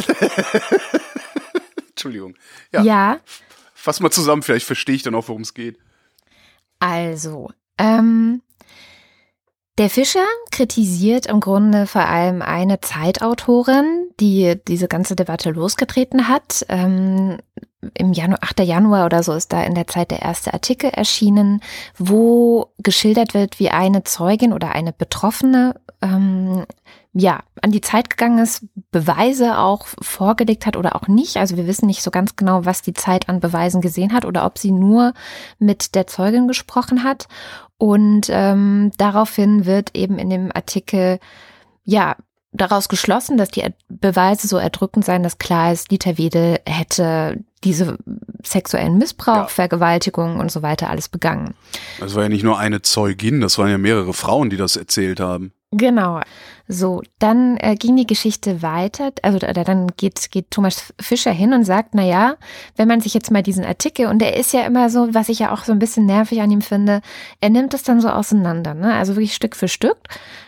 Entschuldigung. Ja. ja. Fass mal zusammen, vielleicht verstehe ich dann auch, worum es geht. Also, ähm, der Fischer kritisiert im Grunde vor allem eine Zeitautorin, die diese ganze Debatte losgetreten hat. Ähm, Im Januar, 8. Januar oder so ist da in der Zeit der erste Artikel erschienen, wo geschildert wird, wie eine Zeugin oder eine Betroffene ähm, ja, an die Zeit gegangen ist, Beweise auch vorgelegt hat oder auch nicht. Also wir wissen nicht so ganz genau, was die Zeit an Beweisen gesehen hat oder ob sie nur mit der Zeugin gesprochen hat. Und ähm, daraufhin wird eben in dem Artikel, ja, daraus geschlossen, dass die Beweise so erdrückend seien, dass klar ist, Dieter Wedel hätte diese sexuellen Missbrauch, ja. Vergewaltigung und so weiter alles begangen. Das war ja nicht nur eine Zeugin, das waren ja mehrere Frauen, die das erzählt haben. Genau. So, dann äh, ging die Geschichte weiter, also dann geht, geht Thomas Fischer hin und sagt, na ja, wenn man sich jetzt mal diesen Artikel, und der ist ja immer so, was ich ja auch so ein bisschen nervig an ihm finde, er nimmt es dann so auseinander, ne? also wirklich Stück für Stück,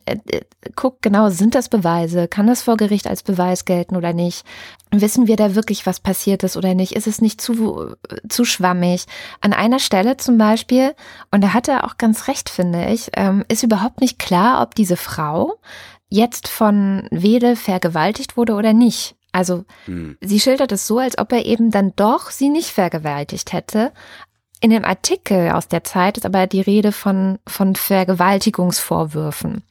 äh, äh, guckt genau, sind das Beweise, kann das vor Gericht als Beweis gelten oder nicht, wissen wir da wirklich, was passiert ist oder nicht, ist es nicht zu, zu schwammig. An einer Stelle zum Beispiel, und da hat er auch ganz recht, finde ich, ähm, ist überhaupt nicht klar, ob diese Frau jetzt von Wedel vergewaltigt wurde oder nicht. Also hm. sie schildert es so, als ob er eben dann doch sie nicht vergewaltigt hätte. In dem Artikel aus der Zeit ist aber die Rede von, von Vergewaltigungsvorwürfen.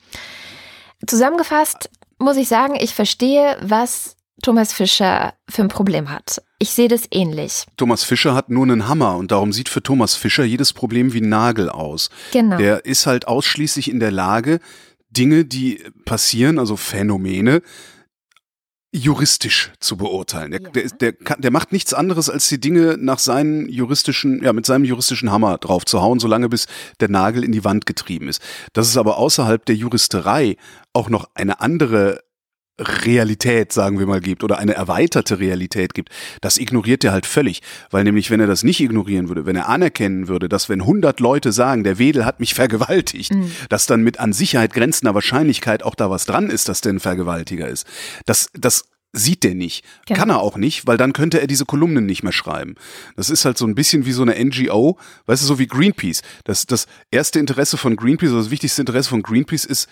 Zusammengefasst muss ich sagen, ich verstehe, was Thomas Fischer für ein Problem hat. Ich sehe das ähnlich. Thomas Fischer hat nur einen Hammer und darum sieht für Thomas Fischer jedes Problem wie ein Nagel aus. Genau. Der ist halt ausschließlich in der Lage, Dinge, die passieren, also Phänomene, juristisch zu beurteilen. Der, ja. der, der, kann, der macht nichts anderes, als die Dinge nach seinen juristischen, ja, mit seinem juristischen Hammer drauf zu hauen, solange bis der Nagel in die Wand getrieben ist. Dass es aber außerhalb der Juristerei auch noch eine andere Realität, sagen wir mal, gibt oder eine erweiterte Realität gibt, das ignoriert er halt völlig. Weil nämlich, wenn er das nicht ignorieren würde, wenn er anerkennen würde, dass wenn 100 Leute sagen, der Wedel hat mich vergewaltigt, mhm. dass dann mit an Sicherheit grenzender Wahrscheinlichkeit auch da was dran ist, dass der ein Vergewaltiger ist. Das, das sieht der nicht. Genau. Kann er auch nicht, weil dann könnte er diese Kolumnen nicht mehr schreiben. Das ist halt so ein bisschen wie so eine NGO, weißt du, so wie Greenpeace. Das, das erste Interesse von Greenpeace, oder das wichtigste Interesse von Greenpeace ist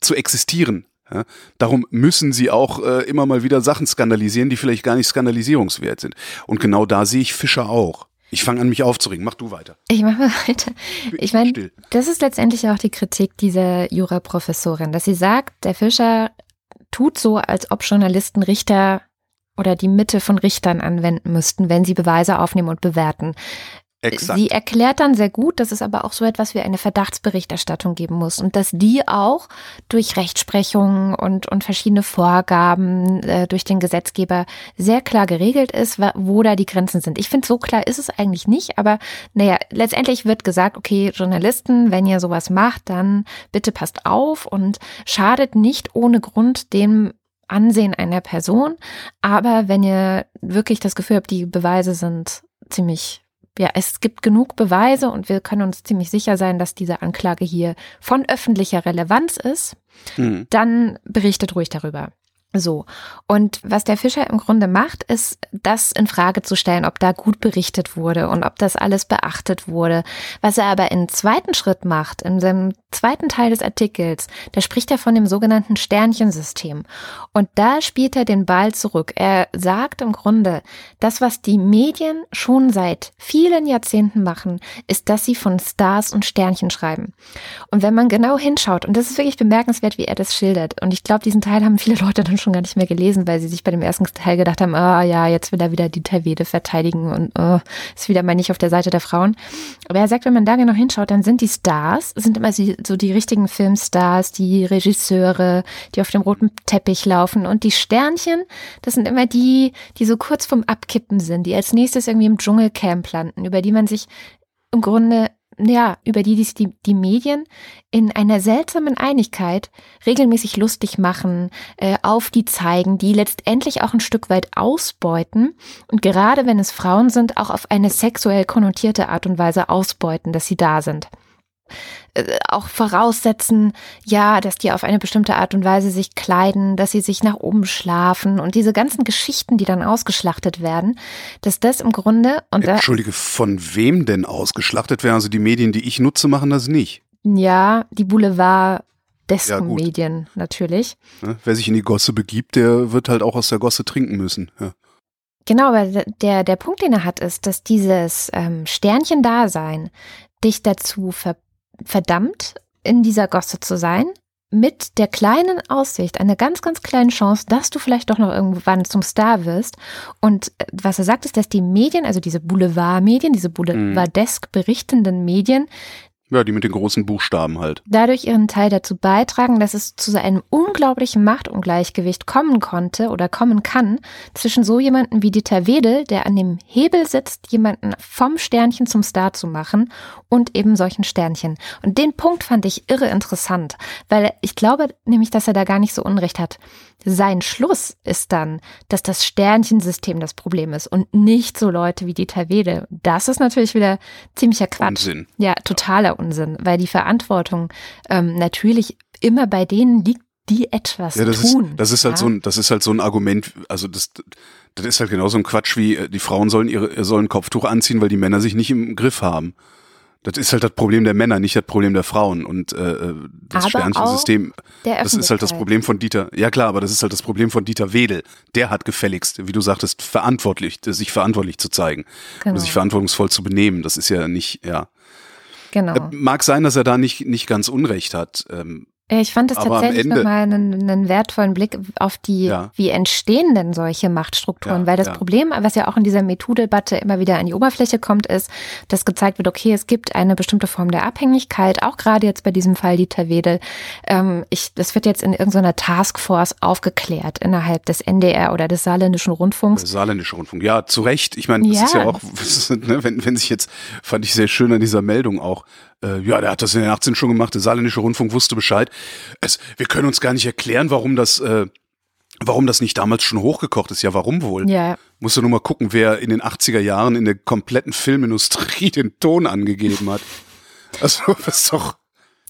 zu existieren. Ja? Darum müssen sie auch äh, immer mal wieder Sachen skandalisieren, die vielleicht gar nicht skandalisierungswert sind. Und genau da sehe ich Fischer auch. Ich fange an, mich aufzuregen. Mach du weiter. Ich mache mal weiter. Ich meine, das ist letztendlich auch die Kritik dieser Juraprofessorin, dass sie sagt, der Fischer tut so, als ob Journalisten Richter oder die Mitte von Richtern anwenden müssten, wenn sie Beweise aufnehmen und bewerten. Exakt. Sie erklärt dann sehr gut, dass es aber auch so etwas wie eine Verdachtsberichterstattung geben muss und dass die auch durch Rechtsprechung und, und verschiedene Vorgaben äh, durch den Gesetzgeber sehr klar geregelt ist, wo da die Grenzen sind. Ich finde, so klar ist es eigentlich nicht, aber naja, letztendlich wird gesagt, okay, Journalisten, wenn ihr sowas macht, dann bitte passt auf und schadet nicht ohne Grund dem Ansehen einer Person. Aber wenn ihr wirklich das Gefühl habt, die Beweise sind ziemlich ja, es gibt genug Beweise und wir können uns ziemlich sicher sein, dass diese Anklage hier von öffentlicher Relevanz ist, Hm. dann berichtet ruhig darüber. So. Und was der Fischer im Grunde macht, ist, das in Frage zu stellen, ob da gut berichtet wurde und ob das alles beachtet wurde. Was er aber im zweiten Schritt macht, in seinem zweiten Teil des Artikels, da spricht er von dem sogenannten Sternchensystem. Und da spielt er den Ball zurück. Er sagt im Grunde, das, was die Medien schon seit vielen Jahrzehnten machen, ist, dass sie von Stars und Sternchen schreiben. Und wenn man genau hinschaut, und das ist wirklich bemerkenswert, wie er das schildert, und ich glaube, diesen Teil haben viele Leute dann schon gar nicht mehr gelesen, weil sie sich bei dem ersten Teil gedacht haben, ah ja, jetzt will er wieder Dieter Wede verteidigen und oh, ist wieder mal nicht auf der Seite der Frauen. Aber er sagt, wenn man da genau hinschaut, dann sind die Stars, sind immer so so die richtigen Filmstars, die Regisseure, die auf dem roten Teppich laufen und die Sternchen, das sind immer die, die so kurz vorm Abkippen sind, die als nächstes irgendwie im Dschungelcamp landen, über die man sich im Grunde ja, über die sich die, die Medien in einer seltsamen Einigkeit regelmäßig lustig machen, äh, auf die zeigen, die letztendlich auch ein Stück weit ausbeuten und gerade wenn es Frauen sind, auch auf eine sexuell konnotierte Art und Weise ausbeuten, dass sie da sind. Äh, auch voraussetzen, ja, dass die auf eine bestimmte Art und Weise sich kleiden, dass sie sich nach oben schlafen und diese ganzen Geschichten, die dann ausgeschlachtet werden, dass das im Grunde und Entschuldige, von wem denn ausgeschlachtet werden? Also die Medien, die ich nutze, machen das nicht. ja, die Boulevard Ja, Desken gut. Medien natürlich. Ne? Wer sich in die Gosse begibt, der wird halt auch aus der Gosse trinken müssen. Ja. Genau, aber der, der Punkt, den er hat, ist, dass dieses ähm, Sternchen-Dasein dich dazu ver verdammt, in dieser Gosse zu sein, mit der kleinen Aussicht, einer ganz, ganz kleinen Chance, dass du vielleicht doch noch irgendwann zum Star wirst. Und äh, was er sagt, ist, dass die Medien, also diese Boulevardmedien, diese Boulevardesk berichtenden Medien, ja, die mit den großen Buchstaben halt. dadurch ihren Teil dazu beitragen, dass es zu so einem unglaublichen Machtungleichgewicht kommen konnte oder kommen kann zwischen so jemanden wie Dieter Wedel, der an dem Hebel sitzt, jemanden vom Sternchen zum Star zu machen und eben solchen Sternchen. Und den Punkt fand ich irre interessant, weil ich glaube nämlich, dass er da gar nicht so Unrecht hat. Sein Schluss ist dann, dass das Sternchensystem das Problem ist und nicht so Leute wie Dieter Wedel. Das ist natürlich wieder ziemlicher Quatsch. Unsinn. Ja, totaler Unsinn, weil die Verantwortung ähm, natürlich immer bei denen liegt, die etwas Ja, das ist, tun. das ist halt ja? so ein, das ist halt so ein Argument, also das, das ist halt genauso ein Quatsch wie, äh, die Frauen sollen ihre, sollen ein Kopftuch anziehen, weil die Männer sich nicht im Griff haben. Das ist halt das Problem der Männer, nicht das Problem der Frauen. Und äh, das Aber Sternchensystem, das ist halt das. Problem von Dieter. Ja klar, aber das ist halt das Problem von Dieter Wedel. Der hat gefälligst, wie du sagtest, verantwortlich, sich verantwortlich zu zeigen Genau. sich verantwortungsvoll zu benehmen. Das ist ja nicht, ja. Genau. Äh, Mag sein, dass er da nicht nicht ganz Unrecht hat. Ähm, Ich fand es am tatsächlich nochmal einen, einen wertvollen Blick auf die, Ja. wie entstehen denn solche Machtstrukturen? Ja, Weil das ja. Problem, was ja auch in dieser MeToo-Debatte immer wieder an die Oberfläche kommt, ist, dass gezeigt wird, okay, es gibt eine bestimmte Form der Abhängigkeit, auch gerade jetzt bei diesem Fall Dieter Wedel. Ähm, ich, das wird jetzt in irgendeiner Taskforce aufgeklärt innerhalb des NDR oder des Saarländischen Rundfunks. Saarländische Rundfunk. Ja, zu Recht. Ich meine, das ist ja Ja. auch, ne, wenn, wenn sich jetzt, fand ich sehr schön an dieser Meldung auch, äh, ja, der hat das in den 18 schon gemacht, der Saarländische Rundfunk wusste Bescheid. Es, wir können uns gar nicht erklären, warum das, äh, warum das nicht damals schon hochgekocht ist. Ja, warum wohl? Ja, Musst du nur mal gucken, wer in den 80er Jahren in der kompletten Filmindustrie den Ton angegeben hat. Also, das ist doch,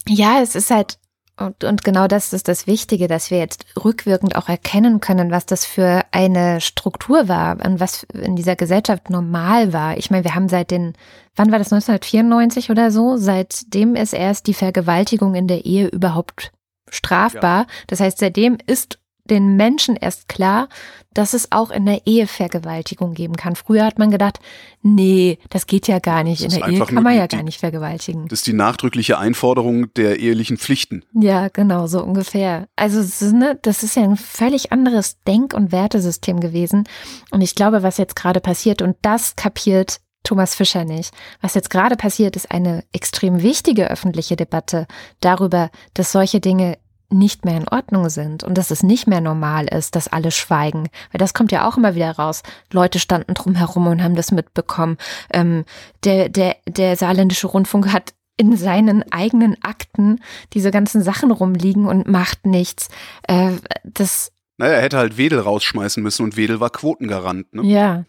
Ja, es ist halt Und, und genau das ist das Wichtige, dass wir jetzt rückwirkend auch erkennen können, was das für eine Struktur war und was in dieser Gesellschaft normal war. Ich meine, wir haben seit den, wann war das 1994 oder so? Seitdem ist erst die Vergewaltigung in der Ehe überhaupt strafbar. Ja. Das heißt, seitdem ist den Menschen erst klar, dass es auch in der Ehe Vergewaltigung geben kann. Früher hat man gedacht, nee, das geht ja gar nicht. In der Ehe kann man ja die, gar nicht vergewaltigen. Das ist die nachdrückliche Einforderung der ehelichen Pflichten. Ja, genau, so ungefähr. Also ne, das ist ja ein völlig anderes Denk- und Wertesystem gewesen. Und ich glaube, was jetzt gerade passiert, und das kapiert Thomas Fischer nicht. Was jetzt gerade passiert, ist eine extrem wichtige öffentliche Debatte darüber, dass solche Dinge nicht mehr in Ordnung sind und dass es nicht mehr normal ist, dass alle schweigen. Weil das kommt ja auch immer wieder raus. Leute standen drum herum und haben das mitbekommen. Ähm, der, der, der saarländische Rundfunk hat in seinen eigenen Akten diese ganzen Sachen rumliegen und macht nichts. Äh, das naja, er hätte halt Wedel rausschmeißen müssen und Wedel war Quotengarant. Ne? Ja.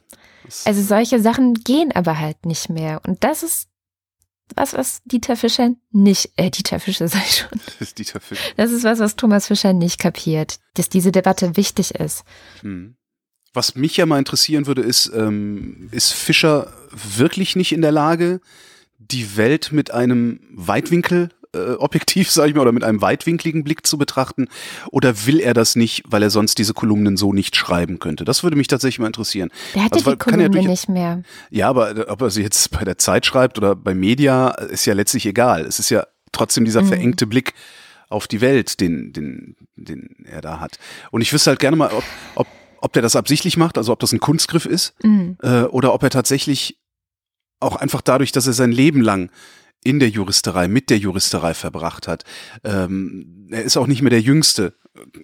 Also solche Sachen gehen aber halt nicht mehr. Und das ist was, was Dieter Fischer nicht, äh, Dieter Fischer sei schon. Das ist Dieter Fischer. Das ist was, was Thomas Fischer nicht kapiert, dass diese Debatte wichtig ist. Hm. Was mich ja mal interessieren würde, ist, ähm, ist Fischer wirklich nicht in der Lage, die Welt mit einem Weitwinkel äh, objektiv, sage ich mal, oder mit einem weitwinkligen Blick zu betrachten? Oder will er das nicht, weil er sonst diese Kolumnen so nicht schreiben könnte? Das würde mich tatsächlich mal interessieren. Der hat also, die Kolumne ja nicht mehr. Ja, aber äh, ob er sie jetzt bei der Zeit schreibt oder bei Media, ist ja letztlich egal. Es ist ja trotzdem dieser mhm. verengte Blick auf die Welt, den, den, den er da hat. Und ich wüsste halt gerne mal, ob, ob, ob der das absichtlich macht, also ob das ein Kunstgriff ist, mhm. äh, oder ob er tatsächlich auch einfach dadurch, dass er sein Leben lang in der Juristerei, mit der Juristerei verbracht hat. Ähm, er ist auch nicht mehr der Jüngste.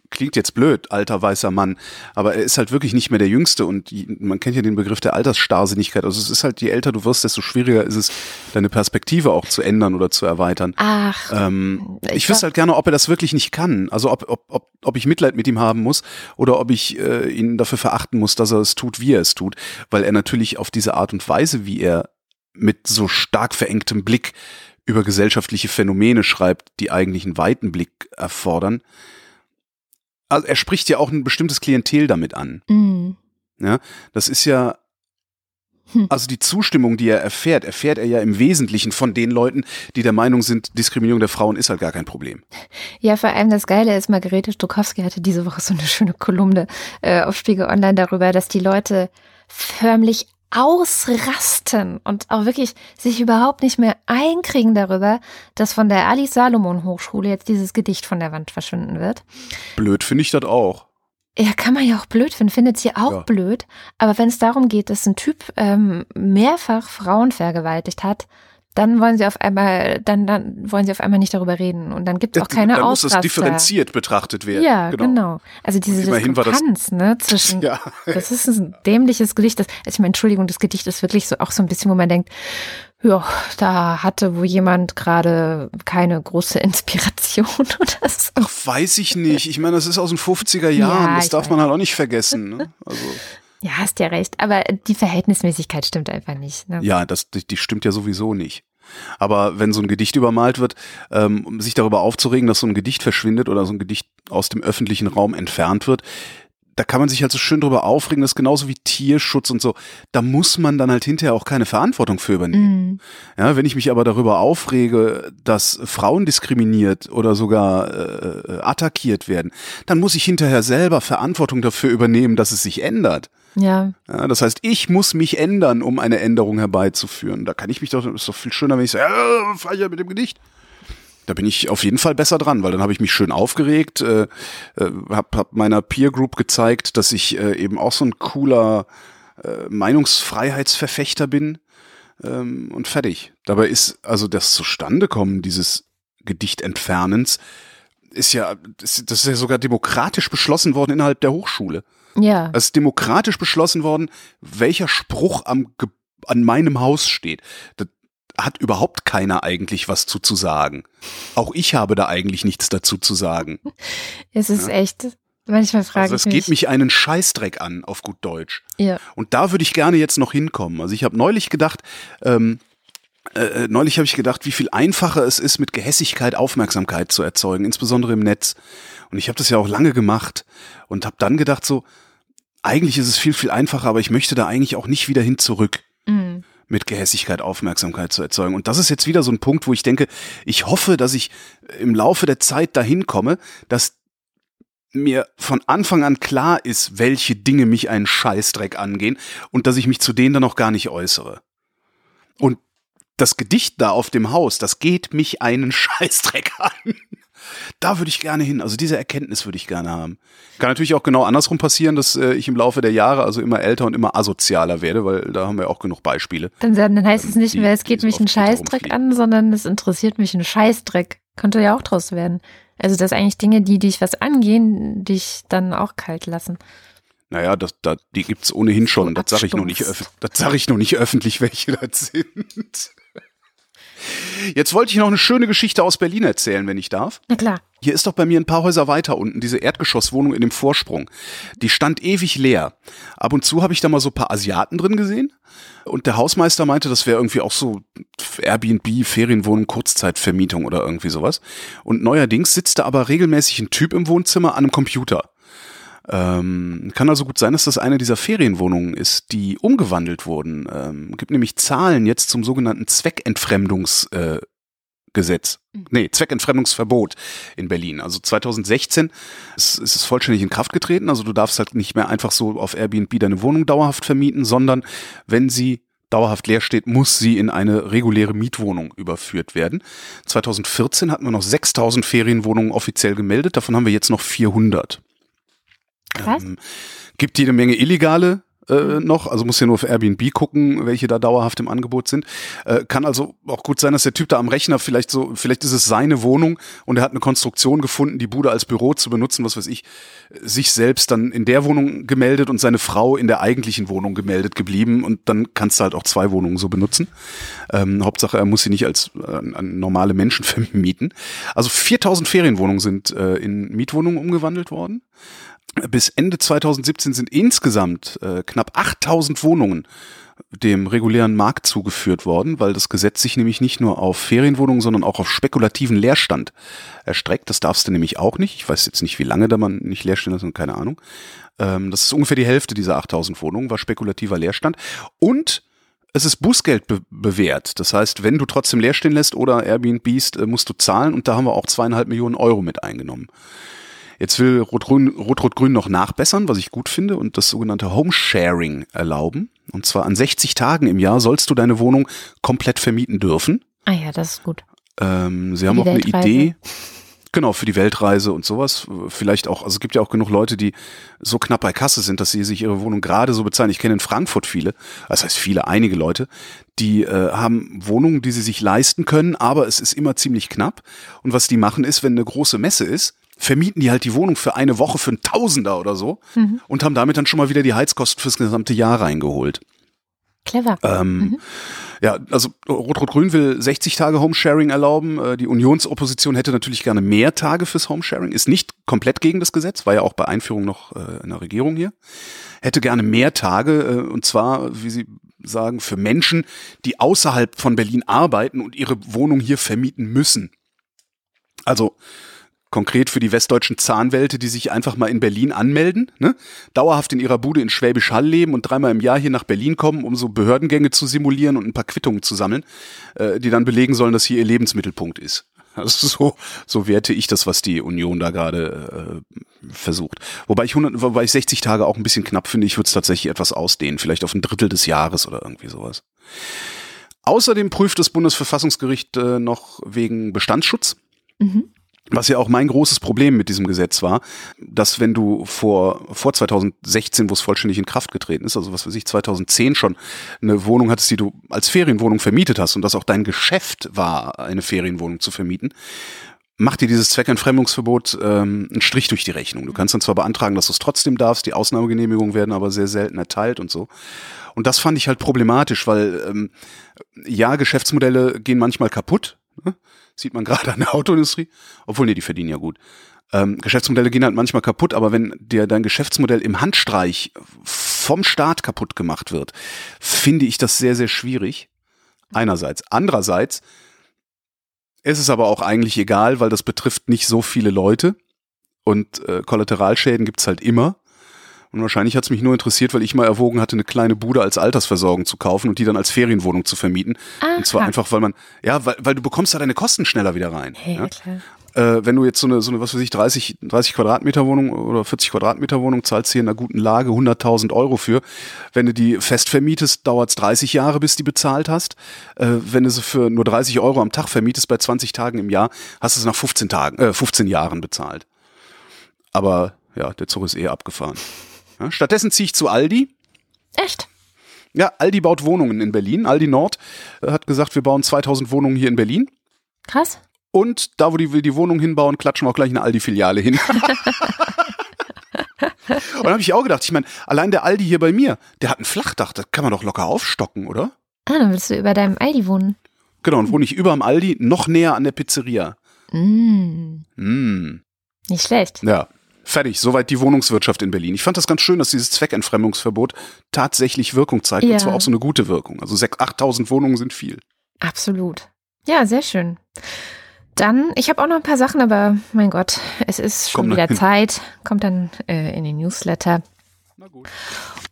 Klingt jetzt blöd, alter weißer Mann, aber er ist halt wirklich nicht mehr der Jüngste und man kennt ja den Begriff der Altersstarrsinnigkeit. Also es ist halt, je älter du wirst, desto schwieriger ist es, deine Perspektive auch zu ändern oder zu erweitern. Ach. Ähm, ich, ich wüsste halt gerne, ob er das wirklich nicht kann. Also ob, ob, ob, ob ich Mitleid mit ihm haben muss oder ob ich äh, ihn dafür verachten muss, dass er es tut, wie er es tut, weil er natürlich auf diese Art und Weise, wie er mit so stark verengtem Blick über gesellschaftliche Phänomene schreibt, die eigentlich einen weiten Blick erfordern. Also er spricht ja auch ein bestimmtes Klientel damit an. Mhm. Ja, das ist ja hm. also die Zustimmung, die er erfährt, erfährt er ja im Wesentlichen von den Leuten, die der Meinung sind, Diskriminierung der Frauen ist halt gar kein Problem. Ja, vor allem das Geile ist, Margarete Stokowski hatte diese Woche so eine schöne Kolumne äh, auf Spiegel Online darüber, dass die Leute förmlich ausrasten und auch wirklich sich überhaupt nicht mehr einkriegen darüber, dass von der Alice Salomon Hochschule jetzt dieses Gedicht von der Wand verschwinden wird. Blöd finde ich das auch. Ja, kann man ja auch blöd finden, findet sie auch ja. blöd. Aber wenn es darum geht, dass ein Typ ähm, mehrfach Frauen vergewaltigt hat, dann wollen sie auf einmal, dann, dann wollen sie auf einmal nicht darüber reden und dann gibt es auch keine dann Ausraster. Dann muss das differenziert betrachtet werden. Ja, genau. genau. Also diese Diskrepanz, ne, zwischen, ja. das ist ein dämliches Gedicht. Das, also ich meine, Entschuldigung, das Gedicht ist wirklich so auch so ein bisschen, wo man denkt, ja, da hatte wo jemand gerade keine große Inspiration oder so. Ach, weiß ich nicht. Ich meine, das ist aus den 50er Jahren. Ja, das darf man halt auch nicht vergessen. Ne? Also. Ja, hast ja recht. Aber die Verhältnismäßigkeit stimmt einfach nicht. Ne? Ja, das, die, die stimmt ja sowieso nicht. Aber wenn so ein Gedicht übermalt wird, ähm, um sich darüber aufzuregen, dass so ein Gedicht verschwindet oder so ein Gedicht aus dem öffentlichen Raum entfernt wird, da kann man sich halt so schön drüber aufregen, das ist genauso wie Tierschutz und so. Da muss man dann halt hinterher auch keine Verantwortung für übernehmen. Mhm. Ja, wenn ich mich aber darüber aufrege, dass Frauen diskriminiert oder sogar äh, attackiert werden, dann muss ich hinterher selber Verantwortung dafür übernehmen, dass es sich ändert. Ja. ja. Das heißt, ich muss mich ändern, um eine Änderung herbeizuführen. Da kann ich mich doch, ist doch viel schöner, wenn ich sage, ja, fahr ich ja mit dem Gedicht. Da bin ich auf jeden Fall besser dran, weil dann habe ich mich schön aufgeregt, äh, äh, habe hab meiner Peer Group gezeigt, dass ich äh, eben auch so ein cooler äh, Meinungsfreiheitsverfechter bin ähm, und fertig. Dabei ist also das Zustandekommen dieses Gedichtentfernens ist ja, das ist ja sogar demokratisch beschlossen worden innerhalb der Hochschule. Ja. Es ist demokratisch beschlossen worden, welcher Spruch am, an meinem Haus steht. Das hat überhaupt keiner eigentlich was zu, zu sagen. Auch ich habe da eigentlich nichts dazu zu sagen. Es ist ja. echt, manchmal frage also ich mich. Es geht mich einen Scheißdreck an, auf gut Deutsch. Ja. Und da würde ich gerne jetzt noch hinkommen. Also ich habe neulich gedacht, ähm, Äh, neulich habe ich gedacht, wie viel einfacher es ist, mit Gehässigkeit Aufmerksamkeit zu erzeugen, insbesondere im Netz. Und ich habe das ja auch lange gemacht und habe dann gedacht, so, eigentlich ist es viel, viel einfacher, aber ich möchte da eigentlich auch nicht wieder hin zurück. Mit Gehässigkeit Aufmerksamkeit zu erzeugen. Und das ist jetzt wieder so ein Punkt, wo ich denke, ich hoffe, dass ich im Laufe der Zeit dahin komme, dass mir von Anfang an klar ist, welche Dinge mich einen Scheißdreck angehen und dass ich mich zu denen dann auch gar nicht äußere. Und das Gedicht da auf dem Haus, das geht mich einen Scheißdreck an. Da würde ich gerne hin. Also diese Erkenntnis würde ich gerne haben. Kann natürlich auch genau andersrum passieren, dass äh, ich im Laufe der Jahre also immer älter und immer asozialer werde, weil da haben wir auch genug Beispiele. Dann, dann heißt es nicht mehr, es geht mich einen Scheißdreck an, sondern es interessiert mich einen Scheißdreck. Könnte ja auch draus werden. Also das sind eigentlich Dinge, die dich was angehen, dich dann auch kalt lassen. Naja, das, das, die gibt's ohnehin schon. Das sage ich noch nicht, das sag ich noch nicht öffentlich, welche das sind. Jetzt wollte ich noch eine schöne Geschichte aus Berlin erzählen, wenn ich darf. Na klar. Hier ist doch bei mir ein paar Häuser weiter unten diese Erdgeschosswohnung in dem Vorsprung. Die stand ewig leer. Ab und zu habe ich da mal so ein paar Asiaten drin gesehen. Und der Hausmeister meinte, das wäre irgendwie auch so Airbnb, Ferienwohnung, Kurzzeitvermietung oder irgendwie sowas. Und neuerdings sitzt da aber regelmäßig ein Typ im Wohnzimmer an einem Computer. Ähm, kann also gut sein, dass das eine dieser Ferienwohnungen ist, die umgewandelt wurden. Ähm, gibt nämlich Zahlen jetzt zum sogenannten Zweckentfremdungsgesetz. Äh, mhm. Nee, Zweckentfremdungsverbot in Berlin. Also 2016 ist, ist es vollständig in Kraft getreten. Also du darfst halt nicht mehr einfach so auf Airbnb deine Wohnung dauerhaft vermieten, sondern wenn sie dauerhaft leer steht, muss sie in eine reguläre Mietwohnung überführt werden. 2014 hatten wir noch 6000 Ferienwohnungen offiziell gemeldet, davon haben wir jetzt noch 400. Krass. Ähm, gibt jede Menge illegale äh, noch, also muss ja nur auf Airbnb gucken, welche da dauerhaft im Angebot sind. Äh, kann also auch gut sein, dass der Typ da am Rechner vielleicht so, vielleicht ist es seine Wohnung und er hat eine Konstruktion gefunden, die Bude als Büro zu benutzen, was weiß ich, sich selbst dann in der Wohnung gemeldet und seine Frau in der eigentlichen Wohnung gemeldet geblieben und dann kannst du halt auch zwei Wohnungen so benutzen. Ähm, Hauptsache, er muss sie nicht als äh, an normale Menschen vermieten. Also 4000 Ferienwohnungen sind äh, in Mietwohnungen umgewandelt worden. Bis Ende 2017 sind insgesamt äh, knapp 8000 Wohnungen dem regulären Markt zugeführt worden, weil das Gesetz sich nämlich nicht nur auf Ferienwohnungen, sondern auch auf spekulativen Leerstand erstreckt. Das darfst du nämlich auch nicht. Ich weiß jetzt nicht, wie lange da man nicht leerstehen lassen, keine Ahnung. Ähm, das ist ungefähr die Hälfte dieser 8000 Wohnungen, war spekulativer Leerstand. Und es ist Bußgeld be bewährt. Das heißt, wenn du trotzdem leer stehen lässt oder Airbnbst, äh, musst du zahlen und da haben wir auch zweieinhalb Millionen Euro mit eingenommen. Jetzt will Rot-Rot-Grün noch nachbessern, was ich gut finde, und das sogenannte Homesharing erlauben. Und zwar an 60 Tagen im Jahr sollst du deine Wohnung komplett vermieten dürfen. Ah ja, das ist gut. Ähm, sie haben auch Weltreise. eine Idee. Genau, für die Weltreise und sowas. Vielleicht auch, also es gibt ja auch genug Leute, die so knapp bei Kasse sind, dass sie sich ihre Wohnung gerade so bezahlen. Ich kenne in Frankfurt viele, das heißt viele, einige Leute, die äh, haben Wohnungen, die sie sich leisten können, aber es ist immer ziemlich knapp. Und was die machen ist, wenn eine große Messe ist, vermieten die halt die Wohnung für eine Woche für ein Tausender oder so mhm. und haben damit dann schon mal wieder die Heizkosten fürs gesamte Jahr reingeholt. Clever. Ähm, mhm. Ja, also Rot-Rot-Grün will 60 Tage Homesharing erlauben. Äh, die Unionsopposition hätte natürlich gerne mehr Tage fürs Homesharing. Ist nicht komplett gegen das Gesetz, war ja auch bei Einführung noch äh, in der Regierung hier. Hätte gerne mehr Tage, äh, und zwar, wie Sie sagen, für Menschen, die außerhalb von Berlin arbeiten und ihre Wohnung hier vermieten müssen. Also Konkret für die westdeutschen Zahnwälte, die sich einfach mal in Berlin anmelden, ne? dauerhaft in ihrer Bude in Schwäbisch Hall leben und dreimal im Jahr hier nach Berlin kommen, um so Behördengänge zu simulieren und ein paar Quittungen zu sammeln, äh, die dann belegen sollen, dass hier ihr Lebensmittelpunkt ist. Also so, so werte ich das, was die Union da gerade äh, versucht. Wobei ich, 100, wobei ich 60 Tage auch ein bisschen knapp finde. Ich würde es tatsächlich etwas ausdehnen, vielleicht auf ein Drittel des Jahres oder irgendwie sowas. Außerdem prüft das Bundesverfassungsgericht äh, noch wegen Bestandsschutz. Mhm. Was ja auch mein großes Problem mit diesem Gesetz war, dass wenn du vor, vor 2016, wo es vollständig in Kraft getreten ist, also was weiß ich, 2010 schon eine Wohnung hattest, die du als Ferienwohnung vermietet hast und das auch dein Geschäft war, eine Ferienwohnung zu vermieten, macht dir dieses Zweckentfremdungsverbot ähm, einen Strich durch die Rechnung. Du kannst dann zwar beantragen, dass du es trotzdem darfst, die Ausnahmegenehmigungen werden aber sehr selten erteilt und so. Und das fand ich halt problematisch, weil ähm, ja, Geschäftsmodelle gehen manchmal kaputt. Ne? Sieht man gerade an der Autoindustrie. Obwohl, nee, die verdienen ja gut. Ähm, Geschäftsmodelle gehen halt manchmal kaputt, aber wenn dir dein Geschäftsmodell im Handstreich vom Staat kaputt gemacht wird, finde ich das sehr, sehr schwierig. Einerseits. Andererseits ist es aber auch eigentlich egal, weil das betrifft nicht so viele Leute und äh, Kollateralschäden gibt's halt immer. Und wahrscheinlich hat's mich nur interessiert, weil ich mal erwogen hatte, eine kleine Bude als Altersversorgung zu kaufen und die dann als Ferienwohnung zu vermieten. Und zwar Aha. einfach, weil man, ja, weil, weil du bekommst da deine Kosten schneller wieder rein. Hey, ja? klar. äh, wenn du jetzt so eine, so eine, was weiß ich, 30, 30 Quadratmeter Wohnung oder 40 Quadratmeter Wohnung zahlst hier in einer guten Lage 100.000 Euro für. Wenn du die fest vermietest, dauert's 30 Jahre, bis die bezahlt hast. Äh, wenn du sie für nur 30 Euro am Tag vermietest bei 20 Tagen im Jahr, hast du es nach 15 Tagen, äh, 15 Jahren bezahlt. Aber ja, der Zug ist eh abgefahren. Stattdessen ziehe ich zu Aldi. Echt? Ja, Aldi baut Wohnungen in Berlin. Aldi Nord äh, hat gesagt, wir bauen 2000 Wohnungen hier in Berlin. Krass. Und da, wo die will die Wohnung hinbauen, klatschen wir auch gleich eine Aldi-Filiale hin. Und da habe ich auch gedacht, ich meine, allein der Aldi hier bei mir, der hat ein Flachdach, das kann man doch locker aufstocken, oder? Ah, dann willst du über deinem Aldi wohnen. Genau, und wohne ich über am Aldi, noch näher an der Pizzeria. Mm, Mm, nicht schlecht. ja, fertig. Soweit die Wohnungswirtschaft in Berlin. Ich fand das ganz schön, dass dieses Zweckentfremdungsverbot tatsächlich Wirkung zeigt. Ja. Und zwar auch so eine gute Wirkung. Also 6.000, 8.000 Wohnungen sind viel. Absolut. Ja, sehr schön. Dann, ich habe auch noch ein paar Sachen, aber mein Gott, es ist schon Komm wieder. Zeit. Kommt dann äh, in den Newsletter. Na gut.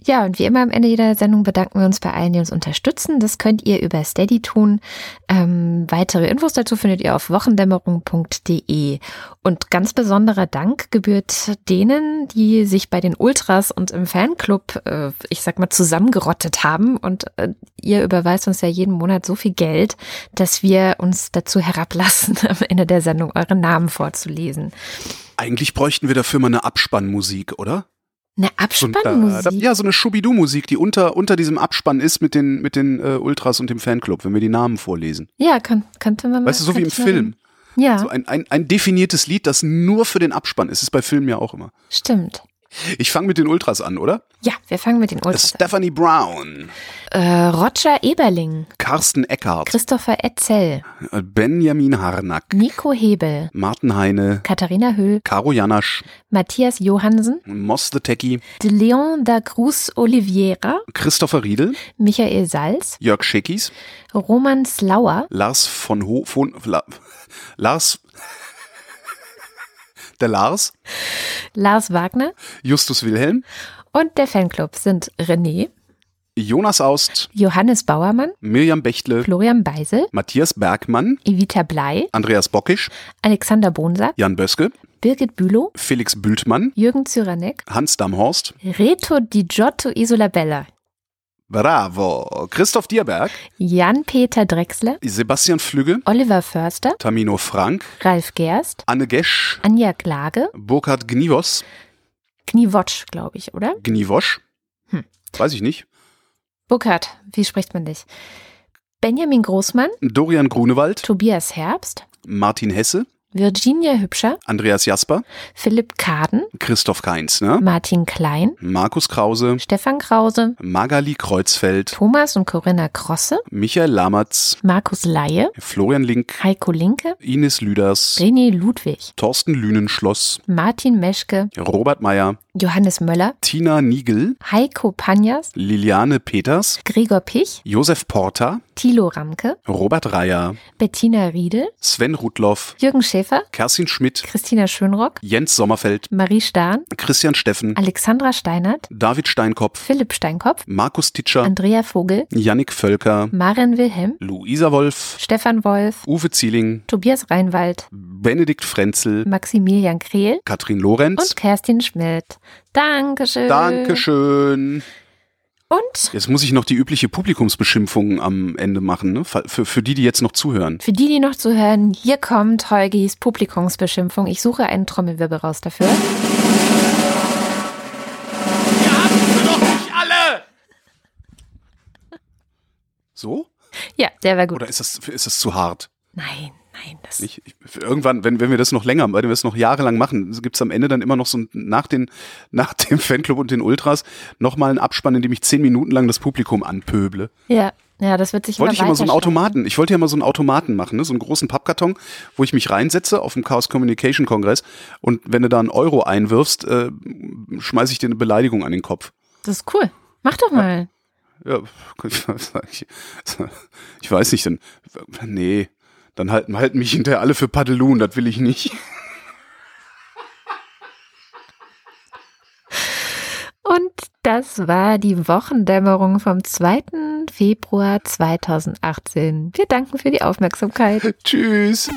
Ja, und wie immer am Ende jeder Sendung bedanken wir uns bei allen, die uns unterstützen. Das könnt ihr über Steady tun. Ähm, weitere Infos dazu findet ihr auf wochendämmerung.de. Und ganz besonderer Dank gebührt denen, die sich bei den Ultras und im Fanclub, äh, ich sag mal, zusammengerottet haben. Und äh, ihr überweist uns ja jeden Monat so viel Geld, dass wir uns dazu herablassen, am Ende der Sendung eure Namen vorzulesen. Eigentlich bräuchten wir dafür mal eine Abspannmusik, oder? Eine So ein- Abspannmusik. Ja, so eine Schubidu-Musik, die unter, unter diesem Abspann ist mit den, mit den äh, Ultras und dem Fanclub, wenn wir die Namen vorlesen. Ja, kann, könnte man mal. Weißt du, so wie im Film. Ja, So ein, ein, ein definiertes Lied, das nur für den Abspann ist. Ist bei Filmen ja auch immer. stimmt. Ich fange mit den Ultras an, oder? Ja, wir fangen mit den Ultras an. Stephanie Brown, Äh, Roger Eberling, Carsten Eckhardt, Christopher Etzel, Benjamin Harnack, Nico Hebel, Martin Heine, Katharina Höhl, Caro Janasch, Matthias Johansen, Moss the Techie, de Leon da Cruz Oliveira, Christopher Riedel, Michael Salz, Jörg Schickis, Roman Slauer, Lars von Ho von La, Lars der Lars, Lars Wagner. Justus Wilhelm, und der Fanclub sind René, Jonas Aust, Johannes Bauermann, Miriam Bechtle, Florian Beisel, Matthias Bergmann, Evita Blei, Andreas Bockisch, Alexander Bonsack, Jan Böske, Birgit Bülow, Felix Bültmann, Jürgen Zyranek, Hans Damhorst, Reto Di Giotto Isolabella, Bravo, Christoph Dierberg, Jan-Peter Drechsler, Sebastian Flügge, Oliver Förster, Tamino Frank, Ralf Gerst, Anne Gesch, Anja Glage, Burkhard Gnivos, Kniewotsch, glaube ich, oder? Gniwosch, Hm. weiß ich nicht, Burkhard, wie spricht man dich? Benjamin Großmann, Dorian Grunewald, Tobias Herbst, Martin Hesse, Virginia Hübscher, Andreas Jasper, Philipp Kaden, Christoph Kainz, ne? Martin Klein, Markus Krause, Stefan Krause, Magali Kreuzfeld, Thomas und Corinna Krosse, Michael Lamatz, Markus Laie, Florian Link, Heiko Linke, Ines Lüders, René Ludwig, Thorsten Lünenschloss, Martin Meschke, Robert Meyer, Johannes Möller, Tina Niegel, Heiko Panjas, Liliane Peters, Gregor Pich, Josef Porter, Thilo Ramke, Robert Reyer, Bettina Riedel, Sven Rudloff, Jürgen Schäfer, Kerstin Schmidt, Christina Schönrock, Jens Sommerfeld, Marie Stahn, Christian Steffen, Alexandra Steinert, David Steinkopf, Philipp Steinkopf, Markus Titscher, Andrea Vogel, Yannick Völker, Maren Wilhelm, Luisa Wolf, Stefan Wolf, Uwe Zieling, Tobias Reinwald, Benedikt Frenzel, Maximilian Krehl Katrin Lorenz. und Kerstin Schmidt. Dankeschön. Dankeschön. Und Jetzt muss ich noch die übliche Publikumsbeschimpfung am Ende machen, ne? Für, für die, die jetzt noch zuhören. für die, die noch zuhören, hier kommt Holgis Publikumsbeschimpfung. Ich suche einen Trommelwirbel raus dafür. So? Ja, der war gut. Oder ist das, ist das zu hart? Nein, nein, das Ich, ich, irgendwann, wenn, wenn wir das noch länger, wenn wir es noch jahrelang machen, gibt es am Ende dann immer noch so ein, nach, den, nach dem Fanclub und den Ultras nochmal einen Abspann, in dem ich zehn Minuten lang das Publikum anpöble. Ja, ja, das wird sich Wollte ich immer so einen. Automaten, ich wollte ja mal so einen Automaten machen, ne? so einen großen Pappkarton, wo ich mich reinsetze auf dem Chaos Communication Kongress und wenn du da einen Euro einwirfst, äh, schmeiße ich dir eine Beleidigung an den Kopf. Das ist cool. Mach doch mal. Ja, ich, ich weiß nicht, dann, nee, dann halten, halten mich hinterher alle für Paddelun, das will ich nicht. Und das war die Wochendämmerung vom 2. Februar 2018. Wir danken für die Aufmerksamkeit. Tschüss.